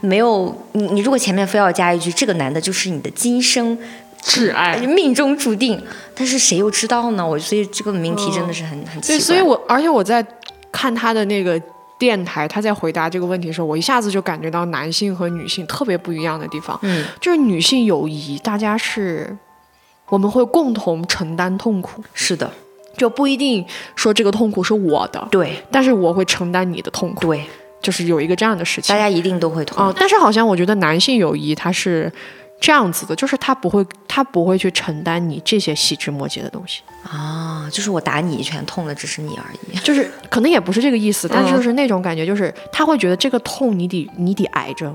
没有你你如果前面非要加一句这个男的就是你的今生挚爱。命中注定，但是谁又知道呢？我所以这个命题真的是很、很奇怪。对，所以我而且我在看他的那个电台，他在回答这个问题的时候，我一下子就感觉到男性和女性特别不一样的地方。嗯，就是女性友谊，大家是我们会共同承担痛苦，是的，就不一定说这个痛苦是我的，对但是我会承担你的痛苦，对，就是有一个这样的事情大。家一定都会痛。哦，但是好像我觉得男性友谊它是这样子的，就是他不会，他不会去承担你这些细枝末节的东西，啊，就是我打你一拳，痛的只是你而已。就是可能也不是这个意思，但是就是那种感觉，就是他会觉得这个痛你得你得挨着，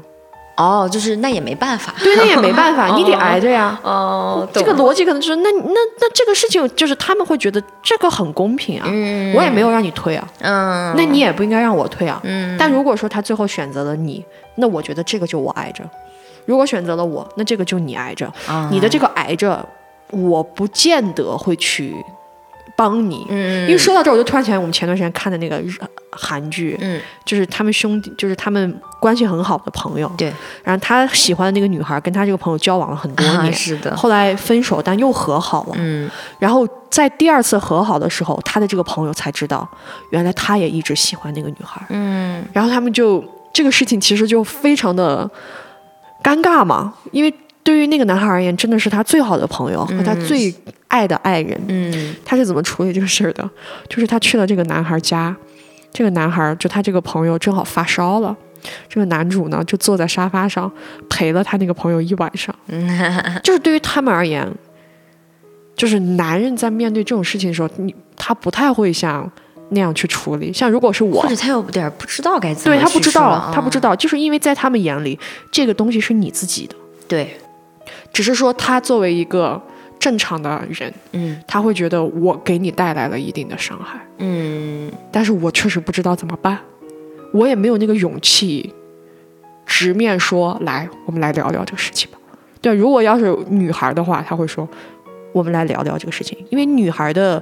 哦，就是那也没办法。对，那也没办法，你得挨着呀。哦，这个逻辑可能就是那那那这个事情就是他们会觉得这个很公平啊，嗯我也没有让你退啊，嗯，那你也不应该让我退啊。嗯但如果说他最后选择了你，那我觉得这个就我挨着；如果选择了我，那这个就你挨着。啊你的这个挨着，我不见得会去帮你。嗯。因为说到这儿，我就突然想起来我们前段时间看的那个日韩剧，嗯。就是他们兄弟，就是他们关系很好的朋友，对。然后他喜欢的那个女孩跟他这个朋友交往了很多啊年，是的，后来分手，但又和好了。嗯。然后在第二次和好的时候，他的这个朋友才知道，原来他也一直喜欢那个女孩。嗯。然后他们就这个事情其实就非常的尴尬嘛，因为对于那个男孩而言，真的是他最好的朋友和他最爱的爱人。嗯他是怎么处理这个事儿的？就是他去了这个男孩家，这个男孩就他这个朋友正好发烧了。这个男主呢，就坐在沙发上陪了他那个朋友一晚上。就是对于他们而言，就是男人在面对这种事情的时候，你他不太会像那样去处理。像如果是我或，者他有点不知道该怎么对他不知道他不知道，就是因为在他们眼里，这个东西是你自己的，对，只是说他作为一个正常的人，嗯。他会觉得我给你带来了一定的伤害，嗯。但是我确实不知道怎么办，我也没有那个勇气直面说，来，我们来聊聊这个事情吧。对，如果要是女孩的话，她会说，我们来聊聊这个事情，因为女孩的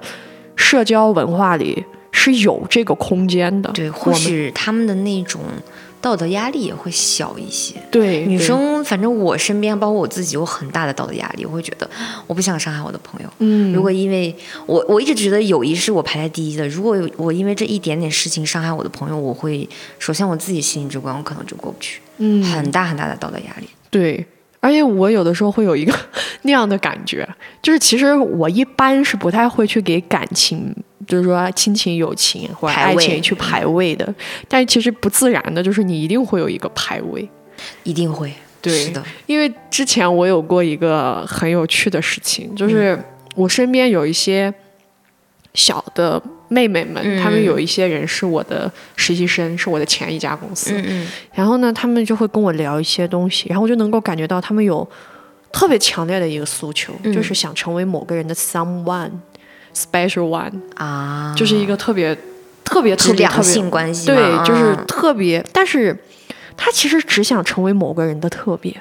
社交文化里是有这个空间的。对，或许他们的那种道德压力也会小一些。对女生，反正我身边，包括我自己，有很大的道德压力。我会觉得，我不想伤害我的朋友。嗯，如果因为我，我一直觉得友谊是我排在第一的。如果我因为这一点点事情伤害我的朋友，我会首先我自己心里这关我可能就过不去，嗯很大很大的道德压力。对，而且我有的时候会有一个 那样的感觉，就是其实我一般是不太会去给感情，就是说亲情、友情或者爱情去排位的，但是其实不自然的，就是你一定会有一个排位。一定会，对是的，因为之前我有过一个很有趣的事情，就是我身边有一些小的妹妹们，嗯。她们有一些人是我的实习生，是我的前一家公司，嗯嗯。然后呢，他们就会跟我聊一些东西，然后我就能够感觉到他们有特别强烈的一个诉求，嗯。就是想成为某个人的 someone special one，、啊，就是一个特别特别特别特别性关系，对，就是啊特别，但是他其实只想成为某个人的特别，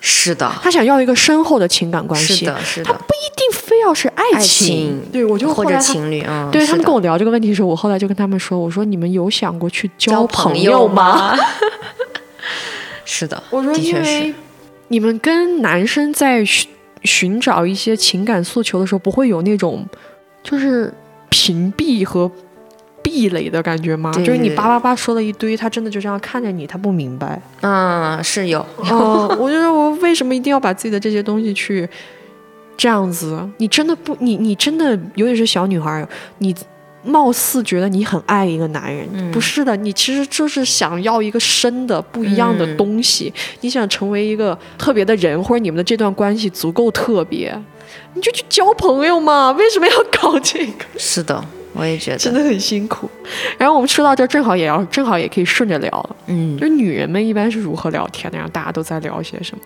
是的，他想要一个深厚的情感关系，是的，是的，他不一定非要是爱爱情。对我就或者情侣，嗯，是的。对他们跟我聊这个问题的时候，我后来就跟他们说：“我说你们有想过去交朋友吗？”？是的，我说，的确因为，你们跟男生在寻寻找一些情感诉求的时候，不会有那种就是屏蔽和壁垒的感觉吗？就是你对叭叭叭说了一堆，他真的就这样看着你，他不明白。嗯，是有，哦，我觉得我为什么一定要把自己的这些东西去这样子？你真的不，你你真的，尤其是小女孩儿，你貌似觉得你很爱一个男人，不是的，你其实就是想要一个深的不一样的东西，你想成为一个特别的人，或者你们的这段关系足够特别，你就去交朋友嘛，为什么要搞这个？是的，我也觉得真的很辛苦。然后我们说到这，正好也要正好也可以顺着聊了，嗯，就女人们一般是如何聊天的？然后大家都在聊些什么？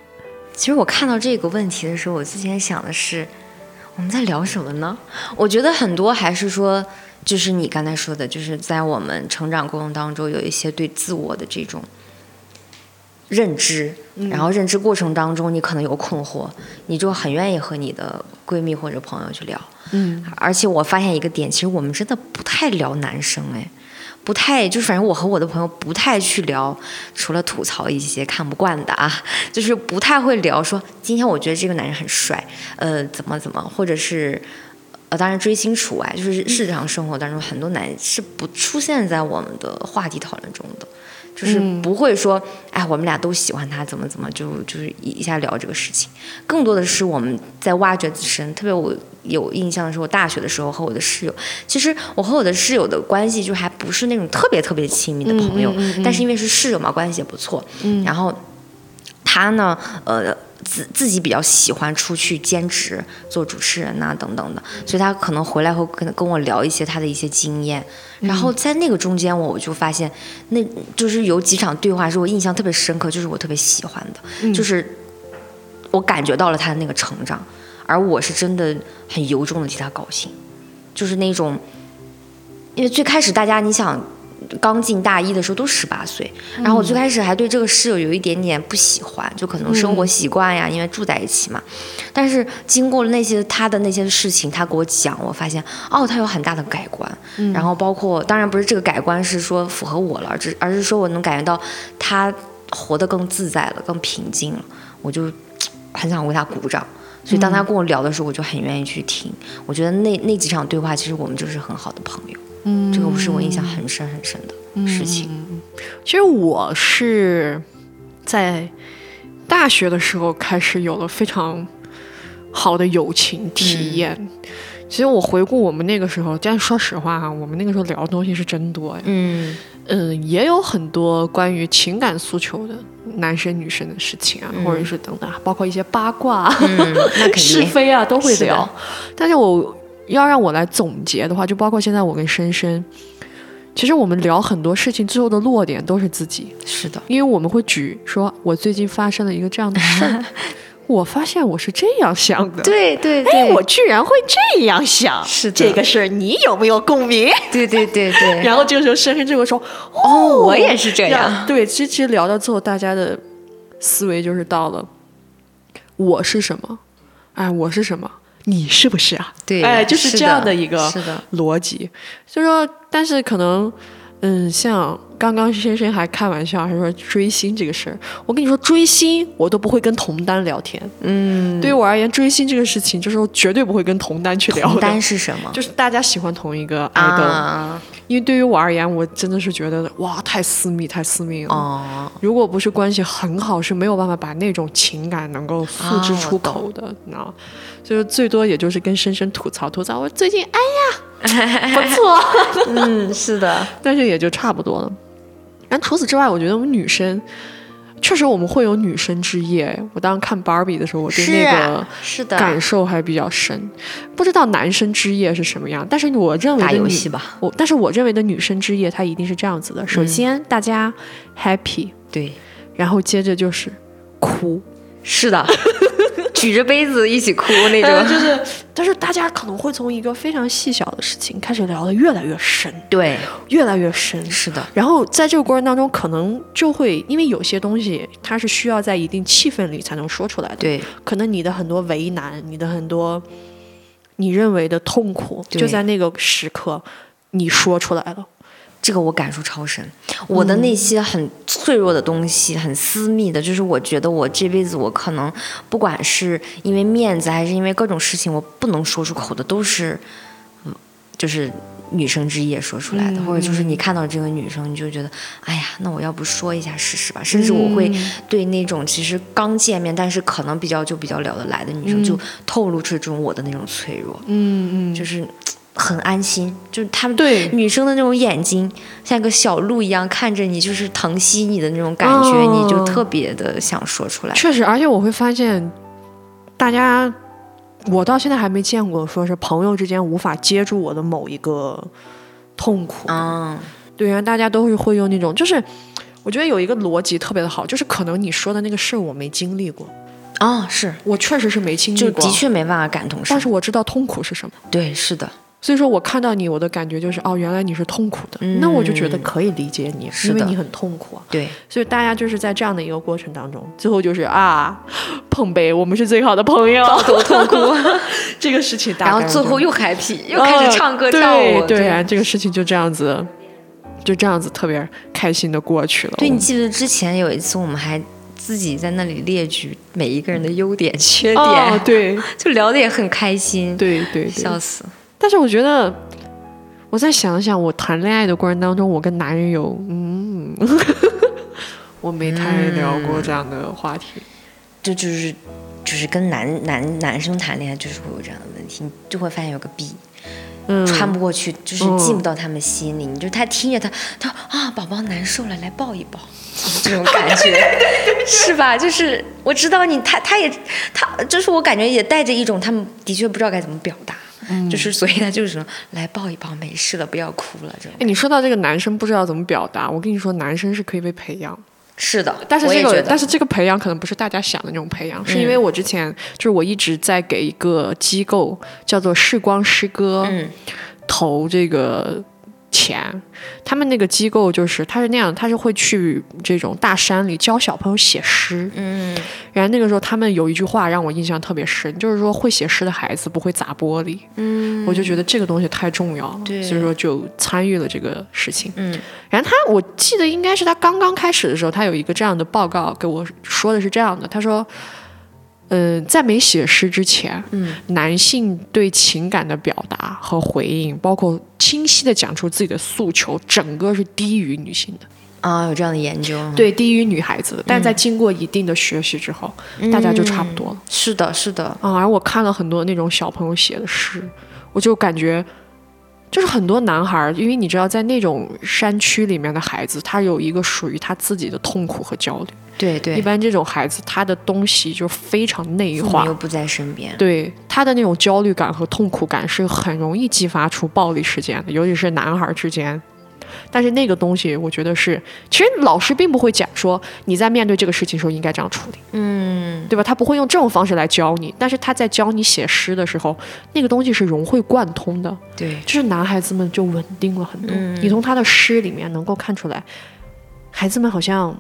其实我看到这个问题的时候，我之前想的是，我们在聊什么呢？我觉得很多还是说。就是你刚才说的，就是在我们成长过程当中，有一些对自我的这种认知，然后认知过程当中，你可能有困惑，你就很愿意和你的闺蜜或者朋友去聊。嗯，而且我发现一个点，其实我们真的不太聊男生，哎，不太，就是反正我和我的朋友不太去聊，除了吐槽一些看不惯的啊，就是不太会聊说今天我觉得这个男人很帅，呃，怎么怎么，或者是呃。当然，追星除外，就是日常生活当中很多男是不出现在我们的话题讨论中的，就是不会说，哎，我们俩都喜欢他，怎么怎么就就是一下聊这个事情。更多的是我们在挖掘自身。特别我有印象的是，我大学的时候和我的室友，其实我和我的室友的关系就还不是那种特别特别亲密的朋友，但是因为是室友嘛，关系也不错。然后他呢，呃。自自己比较喜欢出去兼职做主持人呐，等等的，所以他可能回来会跟跟我聊一些他的一些经验，然后在那个中间，我我就发现，那就是有几场对话是我印象特别深刻，就是我特别喜欢的，就是我感觉到了他的那个成长，而我是真的很由衷的替他高兴，就是那种，因为最开始大家你想。刚进大一的时候都十八岁，然后我最开始还对这个室友有一点点不喜欢，就可能生活习惯呀，因为住在一起嘛。但是经过了那些他的那些事情，他给我讲，我发现哦，他有很大的改观。然后包括当然不是这个改观是说符合我了，只而是说我能感觉到他活得更自在了，更平静了。我就很想为他鼓掌。所以当他跟我聊的时候，我就很愿意去听。我觉得那那几场对话，其实我们就是很好的朋友。嗯，这个不是我印象很深很深的事情。其实我是在大学的时候开始有了非常好的友情体验。其实我回顾我们那个时候，但说实话哈，我们那个时候聊的东西是真多。嗯嗯，也有很多关于情感诉求的男生女生的事情啊，或者是等等，包括一些八卦、是非啊，都会聊。但是我。要让我来总结的话，就包括现在我跟深深，其实我们聊很多事情，最后的落点都是自己。是的，因为我们会举说，我最近发生了一个这样的事儿，我发现我是这样想的。对对对，我居然会这样想。是这个事儿，你有没有共鸣？对对对对。然后这个时候深深就会说，哦，我也是这样。对，其实聊到最后，大家的思维就是到了，我是什么？哎，我是什么？你是不是啊？对，哎，就是这样的一个逻辑。所以说，但是可能，嗯，像刚刚深深还开玩笑，还说追星这个事儿，我跟你说，追星我都不会跟同单聊天。嗯，对于我而言，追星这个事情，就是我绝对不会跟同单去聊。同单是什么？就是大家喜欢同一个爱豆。因为对于我而言，我真的是觉得哇，太私密，太私密了。哦。如果不是关系很好，是没有办法把那种情感能够复制出口的，你知道。就是最多也就是跟深深吐槽吐槽，我最近哎呀 不错，嗯是的，但是也就差不多了。然后除此之外，我觉得我们女生确实我们会有女生之夜。我当时看芭比的时候，我对那个是的感受还比较深。不知道男生之夜是什么样，但是我认为打游戏吧，我但是我认为的女生之夜，它一定是这样子的：首先大家 happy，对，然后接着就是哭，是的。举着杯子一起哭那种，就是，但是大家可能会从一个非常细小的事情开始聊得越来越深，对，越来越深，是的。然后在这个过程当中，可能就会因为有些东西它是需要在一定气氛里才能说出来的，对，可能你的很多为难，你的很多你认为的痛苦，就在那个时刻你说出来了。这个我感触超深，我的那些很脆弱的东西，很私密的，就是我觉得我这辈子我可能不管是因为面子还是因为各种事情，我不能说出口的，都是，嗯，就是女生之夜说出来的，或者就是你看到这个女生，你就觉得，哎呀，那我要不说一下试试吧？甚至我会对那种其实刚见面，但是可能比较就比较聊得来的女生，就透露出这种我的那种脆弱，嗯嗯，就是。很安心，就是他们对。女生的那种眼睛像个小鹿一样看着你，就是疼惜你的那种感觉，哦。你就特别的想说出来。确实，而且我会发现，大家，我到现在还没见过说是朋友之间无法接住我的某一个痛苦。嗯，对，然后大家都是会用那种，就是我觉得有一个逻辑特别的好，就是可能你说的那个事儿我没经历过，哦，是，我确实是没经历就过，的确没办法感同身受。但是我知道痛苦是什么。对，是的，所以说我看到你，我的感觉就是哦，原来你是痛苦的，那我就觉得可以理解你，因为你很痛苦啊。对，所以大家就是在这样的一个过程当中，最后就是啊，碰杯，我们是最好的朋友，多痛苦，这个事情然后最后又 happy，又开始唱歌跳舞，对对啊，这个事情就这样子，就这样子特别开心的过去了。对，你记得之前有一次我们还自己在那里列举每一个人的优点、缺点，哦，对。就聊的也很开心，对对对，笑死。但是我觉得，我再想想，我谈恋爱的过程当中，我跟男人有，嗯，我没太聊过这样的话题。这就是就是跟男男男生谈恋爱就是会有这样的问题，你就会发现有个弊。嗯，穿不过去，就是嗯进不到他们心里。你就他听着他，他说啊，宝宝难受了，来抱一抱，这种感觉，是吧？就是我知道你，他他也他，就是我感觉也带着一种他们的确不知道该怎么表达，嗯就是所以他就是说来抱一抱，没事了，不要哭了，这种。哎，你说到这个男生不知道怎么表达，我跟你说，男生是可以被培养。是的，但是这个，但是这个培养可能不是大家想的那种培养，是因为我之前就是我一直在给一个机构叫做视光诗歌嗯投这个钱。他们那个机构就是他是那样，他是会去这种大山里教小朋友写诗。嗯然后那个时候他们有一句话让我印象特别深，就是说会写诗的孩子不会砸玻璃。嗯我就觉得这个东西太重要了，所以说就参与了这个事情。嗯然后他，我记得应该是他刚刚开始的时候，他有一个这样的报告给我说的是这样的，他说，嗯、在没写诗之前，嗯。男性对情感的表达和回应，包括清晰的讲出自己的诉求，整个是低于女性的，啊，有这样的研究，对，低于女孩子。但在经过一定的学习之后，大家就差不多了。是的，是的，啊，而我看了很多那种小朋友写的诗，我就感觉，就是很多男孩儿，因为你知道，在那种山区里面的孩子，他有一个属于他自己的痛苦和焦虑。对对，一般这种孩子，他的东西就非常内化又，不在身边，对他的那种焦虑感和痛苦感是很容易激发出暴力事件的，尤其是男孩儿之间。但是那个东西，我觉得是，其实老师并不会讲说你在面对这个事情的时候应该这样处理。嗯，对吧？他不会用这种方式来教你，但是他在教你写诗的时候，那个东西是融会贯通的，对，就是男孩子们就稳定了很多。嗯你从他的诗里面能够看出来，孩子们好像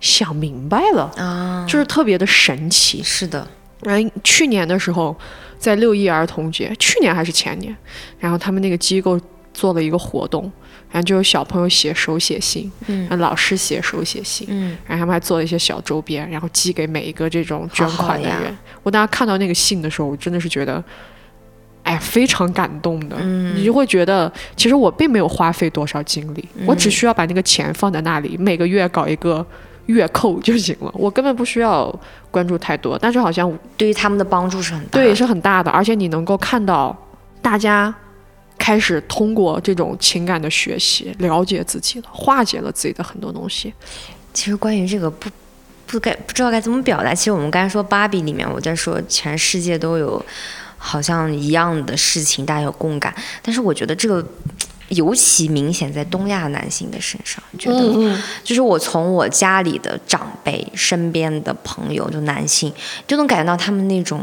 想明白了，啊，就是特别的神奇。是的，然后去年的时候，在六一儿童节，去年还是前年，然后他们那个机构做了一个活动，然后就有小朋友写手写信，嗯让老师写手写信，嗯然后他们还做了一些小周边，然后寄给每一个这种捐款的人。我当时看到那个信的时候，我真的是觉得，哎，非常感动的。嗯你就会觉得，其实我并没有花费多少精力，我只需要把那个钱放在那里，每个月搞一个月扣就行了，我根本不需要关注太多。但是好像对于他们的帮助是很大的，对是很大的，而且你能够看到大家。开始通过这种情感的学习，了解自己了，化解了自己的很多东西。其实关于这个不不该不知道该怎么表达，其实我们刚才说芭比里面，我在说全世界都有好像一样的事情，大家有共感。但是我觉得这个尤其明显在东亚男性的身上，觉得就是我从我家里的长辈、身边的朋友，就男性，就能感觉到他们那种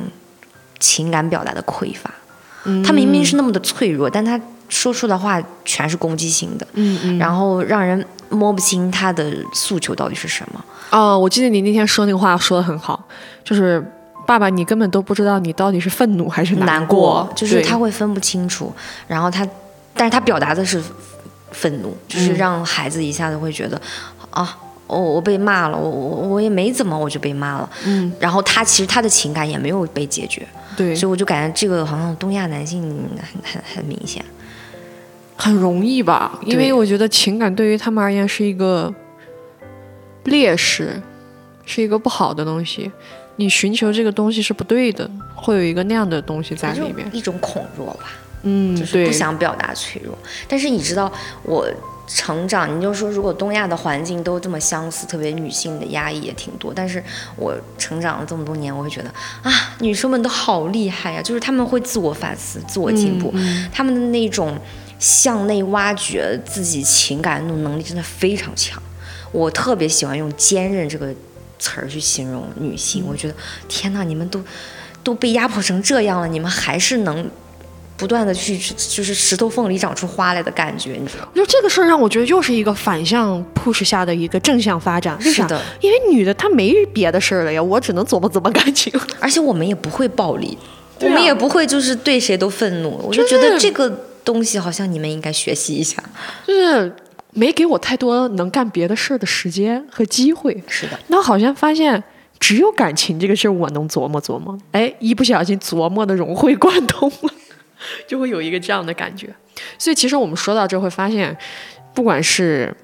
情感表达的匮乏。嗯。他明明是那么的脆弱，但他说出的话全是攻击性的，嗯嗯。然后让人摸不清他的诉求到底是什么。哦，我记得你那天说那个话说的很好，就是爸爸，你根本都不知道你到底是愤怒还是难过，就是他会分不清楚，然后他，但是他表达的是愤怒，就是嗯让孩子一下子会觉得，啊，我我被骂了，我我我也没怎么，我就被骂了，嗯，然后他其实他的情感也没有被解决，对，所以我就感觉这个好像东亚男性很很很明显，很容易吧？因为我觉得情感对于他们而言是一个劣势，是一个不好的东西。你寻求这个东西是不对的，会有一个那样的东西在里面。一种恐弱吧，嗯，就是对不想表达脆弱。但是你知道，我成长，你就说如果东亚的环境都这么相似，特别女性的压抑也挺多。但是我成长了这么多年，我会觉得啊，女生们都好厉害呀、就是她们会自我反思、自我进步，她们的那种向内挖掘自己情感的那种能力真的非常强。我特别喜欢用坚韧这个词儿去形容女性，我觉得天呐，你们都都被压迫成这样了，你们还是能不断的去，就是石头缝里长出花来的感觉，你知道吗？我觉得这个事儿让我觉得又是一个反向 push 下的一个正向发展。为啥？是的，因为女的她没别的事儿了呀，我只能琢磨琢磨感情。而且我们也不会暴力，啊我们也不会就是对谁都愤怒，我就觉得这个东西好像你们应该学习一下。就是没给我太多能干别的事儿的时间和机会。是的，那好像发现只有感情这个事儿我能琢磨琢磨，哎，一不小心琢磨的融会贯通了，就会有一个这样的感觉。所以其实我们说到这会发现，不管是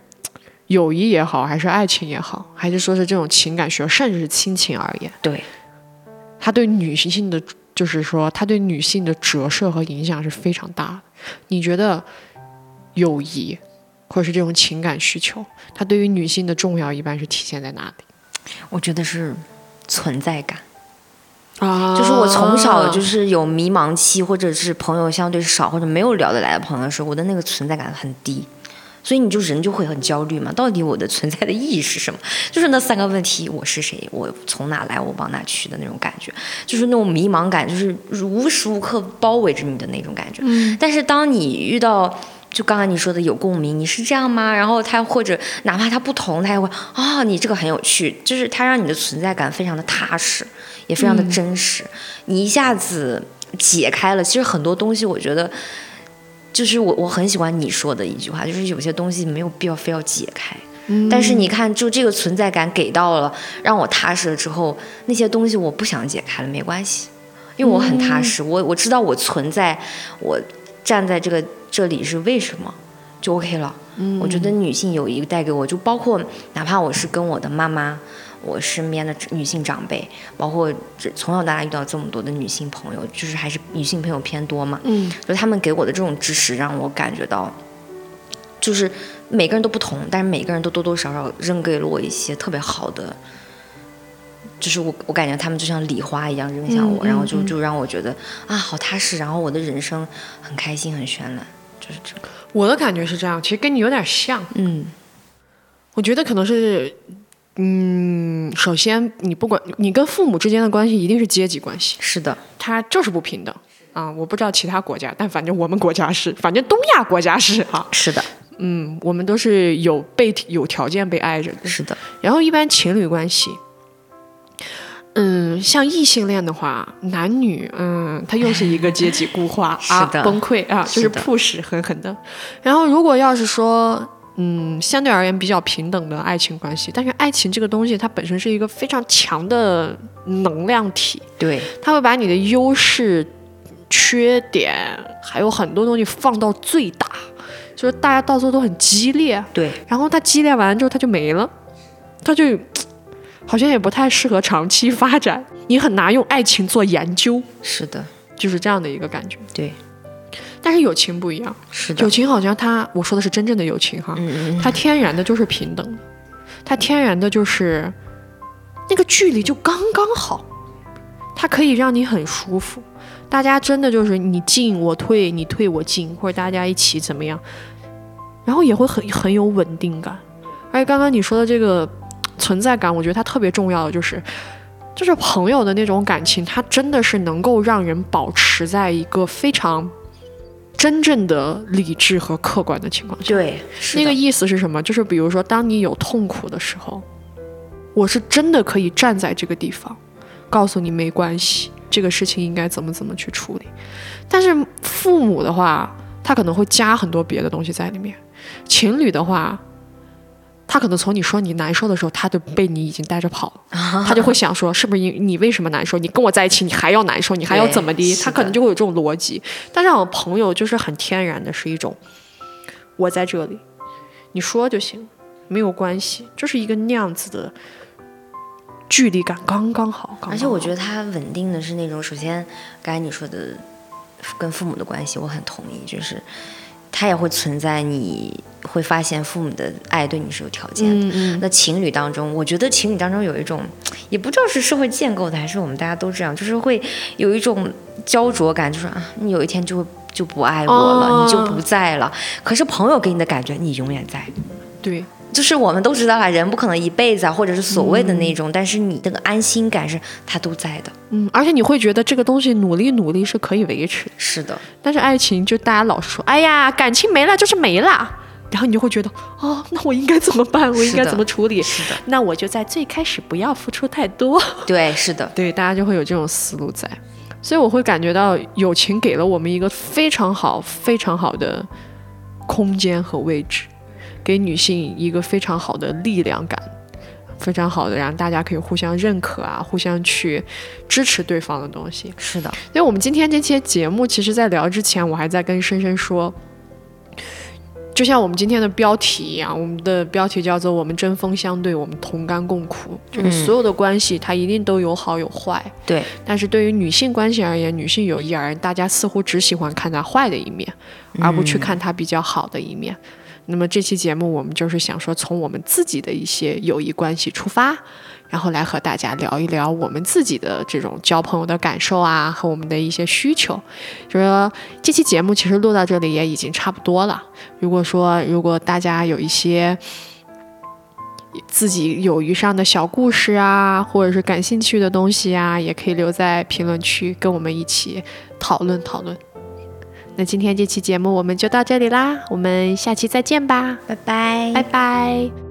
友谊也好，还是爱情也好，还是说是这种情感学，甚至是亲情而言，对，它对女性的，就是说它对女性的折射和影响是非常大的。你觉得友谊或者是这种情感需求，它对于女性的重要一般是体现在哪里？我觉得是存在感。啊就是我从小就是有迷茫期，或者是朋友相对少或者没有聊得来的朋友的时候，我的那个存在感很低，所以你就人就会很焦虑嘛。到底我的存在的意义是什么？就是那三个问题：我是谁？我从哪来？我往哪去的那种感觉，就是那种迷茫感，就是无时无刻包围着你的那种感觉。但是当你遇到就刚刚你说的有共鸣，你是这样吗？然后他或者哪怕他不同，他也会啊、你这个很有趣，就是他让你的存在感非常的踏实，也非常的真实。你一下子解开了，其实很多东西，我觉得就是我我很喜欢你说的一句话，就是有些东西没有必要非要解开。但是你看，就这个存在感给到了，让我踏实了之后，那些东西我不想解开了，没关系，因为我很踏实，我我知道我存在，我站在这个这里是为什么，就 OK 了。我觉得女性友谊带给我，就包括哪怕我是跟我的妈妈，我身边的女性长辈，包括这从小到大遇到这么多的女性朋友，就是还是女性朋友偏多嘛，嗯，就他们给我的这种支持，让我感觉到，就是每个人都不同，但是每个人都多多少少扔给了我一些特别好的。就是我，我感觉他们就像礼花一样扔向我，嗯然后就嗯就让我觉得啊，好踏实，然后我的人生很开心，很绚烂，就是这个。我的感觉是这样，其实跟你有点像。嗯，我觉得可能是，嗯，首先你不管你跟父母之间的关系一定是阶级关系，是的，它就是不平等啊。我不知道其他国家，但反正我们国家是，反正东亚国家是啊。是的，嗯，我们都是有被有条件被爱着的。是的，然后一般情侣关系，嗯，像异性恋的话，男女，嗯，它又是一个阶级固化 啊，崩溃啊，就是 push 狠狠的。然后如果要是说，嗯，相对而言比较平等的爱情关系，但是爱情这个东西它本身是一个非常强的能量体，对，它会把你的优势、缺点，还有很多东西放到最大，就是大家到时候都很激烈，对，然后它激烈完之后它就没了，它就好像也不太适合长期发展，你很难用爱情做研究，是的，就是这样的一个感觉。对，但是友情不一样，是的。友，情好像它，我说的是真正的友情哈，嗯嗯嗯，它天然的就是平等。的，它天然的就是那个距离就刚刚好，它可以让你很舒服。大家真的就是你进我退，你退我进，或者大家一起怎么样，然后也会很很有稳定感。而且刚刚你说的这个存在感，我觉得它特别重要的就是，就是朋友的那种感情，它真的是能够让人保持在一个非常真正的理智和客观的情况下。对，那个意思是什么？就是比如说，当你有痛苦的时候，我是真的可以站在这个地方，告诉你没关系，这个事情应该怎么怎么去处理。但是父母的话，他可能会加很多别的东西在里面；情侣的话，他可能从你说你难受的时候，他就被你已经带着跑了，他就会想说，是不是因你为什么难受？你跟我在一起，你还要难受，你还要怎么 的？他可能就会有这种逻辑。但是我朋友就是很天然的，是一种我在这里，你说就行，没有关系，就是一个那样子的距离感刚刚好。刚刚而且我觉得，他稳定的是那种，首先刚才你说的跟父母的关系，我很同意，就是它也会存在，你会发现父母的爱对你是有条件的。那情侣当中，我觉得情侣当中有一种，也不知道是社会建构的，还是我们大家都这样，就是会有一种焦灼感，就是啊，你有一天就会就不爱我了，哦你就不在了。可是朋友给你的感觉，你永远在。对，就是我们都知道啊，人不可能一辈子啊，或者是所谓的那种，但是你那个安心感是它都在的。嗯，而且你会觉得这个东西努力努力是可以维持。的，是的，但是爱情就大家老说，哎呀，感情没了就是没了，然后你就会觉得，哦，那我应该怎么办？我应该怎么处理？是的，那我就在最开始不要付出太多。对，是的，对，大家就会有这种思路在，所以我会感觉到友情给了我们一个非常好、非常好的空间和位置，给女性一个非常好的力量感，非常好的让大家可以互相认可啊，互相去支持对方的东西。是的，因为我们今天这期节目，其实在聊之前，我还在跟深深说，就像我们今天的标题一样，我们的标题叫做“我们针锋相对，我们同甘共苦”，就是所有的关系它一定都有好有坏，对，但是对于女性关系而言，女性友谊而言，大家似乎只喜欢看它坏的一面，而不去看它比较好的一面。那么这期节目，我们就是想说，从我们自己的一些友谊关系出发，然后来和大家聊一聊我们自己的这种交朋友的感受啊，和我们的一些需求。就是说，这期节目其实录到这里也已经差不多了。如果说，如果大家有一些自己友谊上的小故事啊，或者是感兴趣的东西啊，也可以留在评论区跟我们一起讨论讨论。那今天这期节目我们就到这里啦，我们下期再见吧，拜拜，拜拜。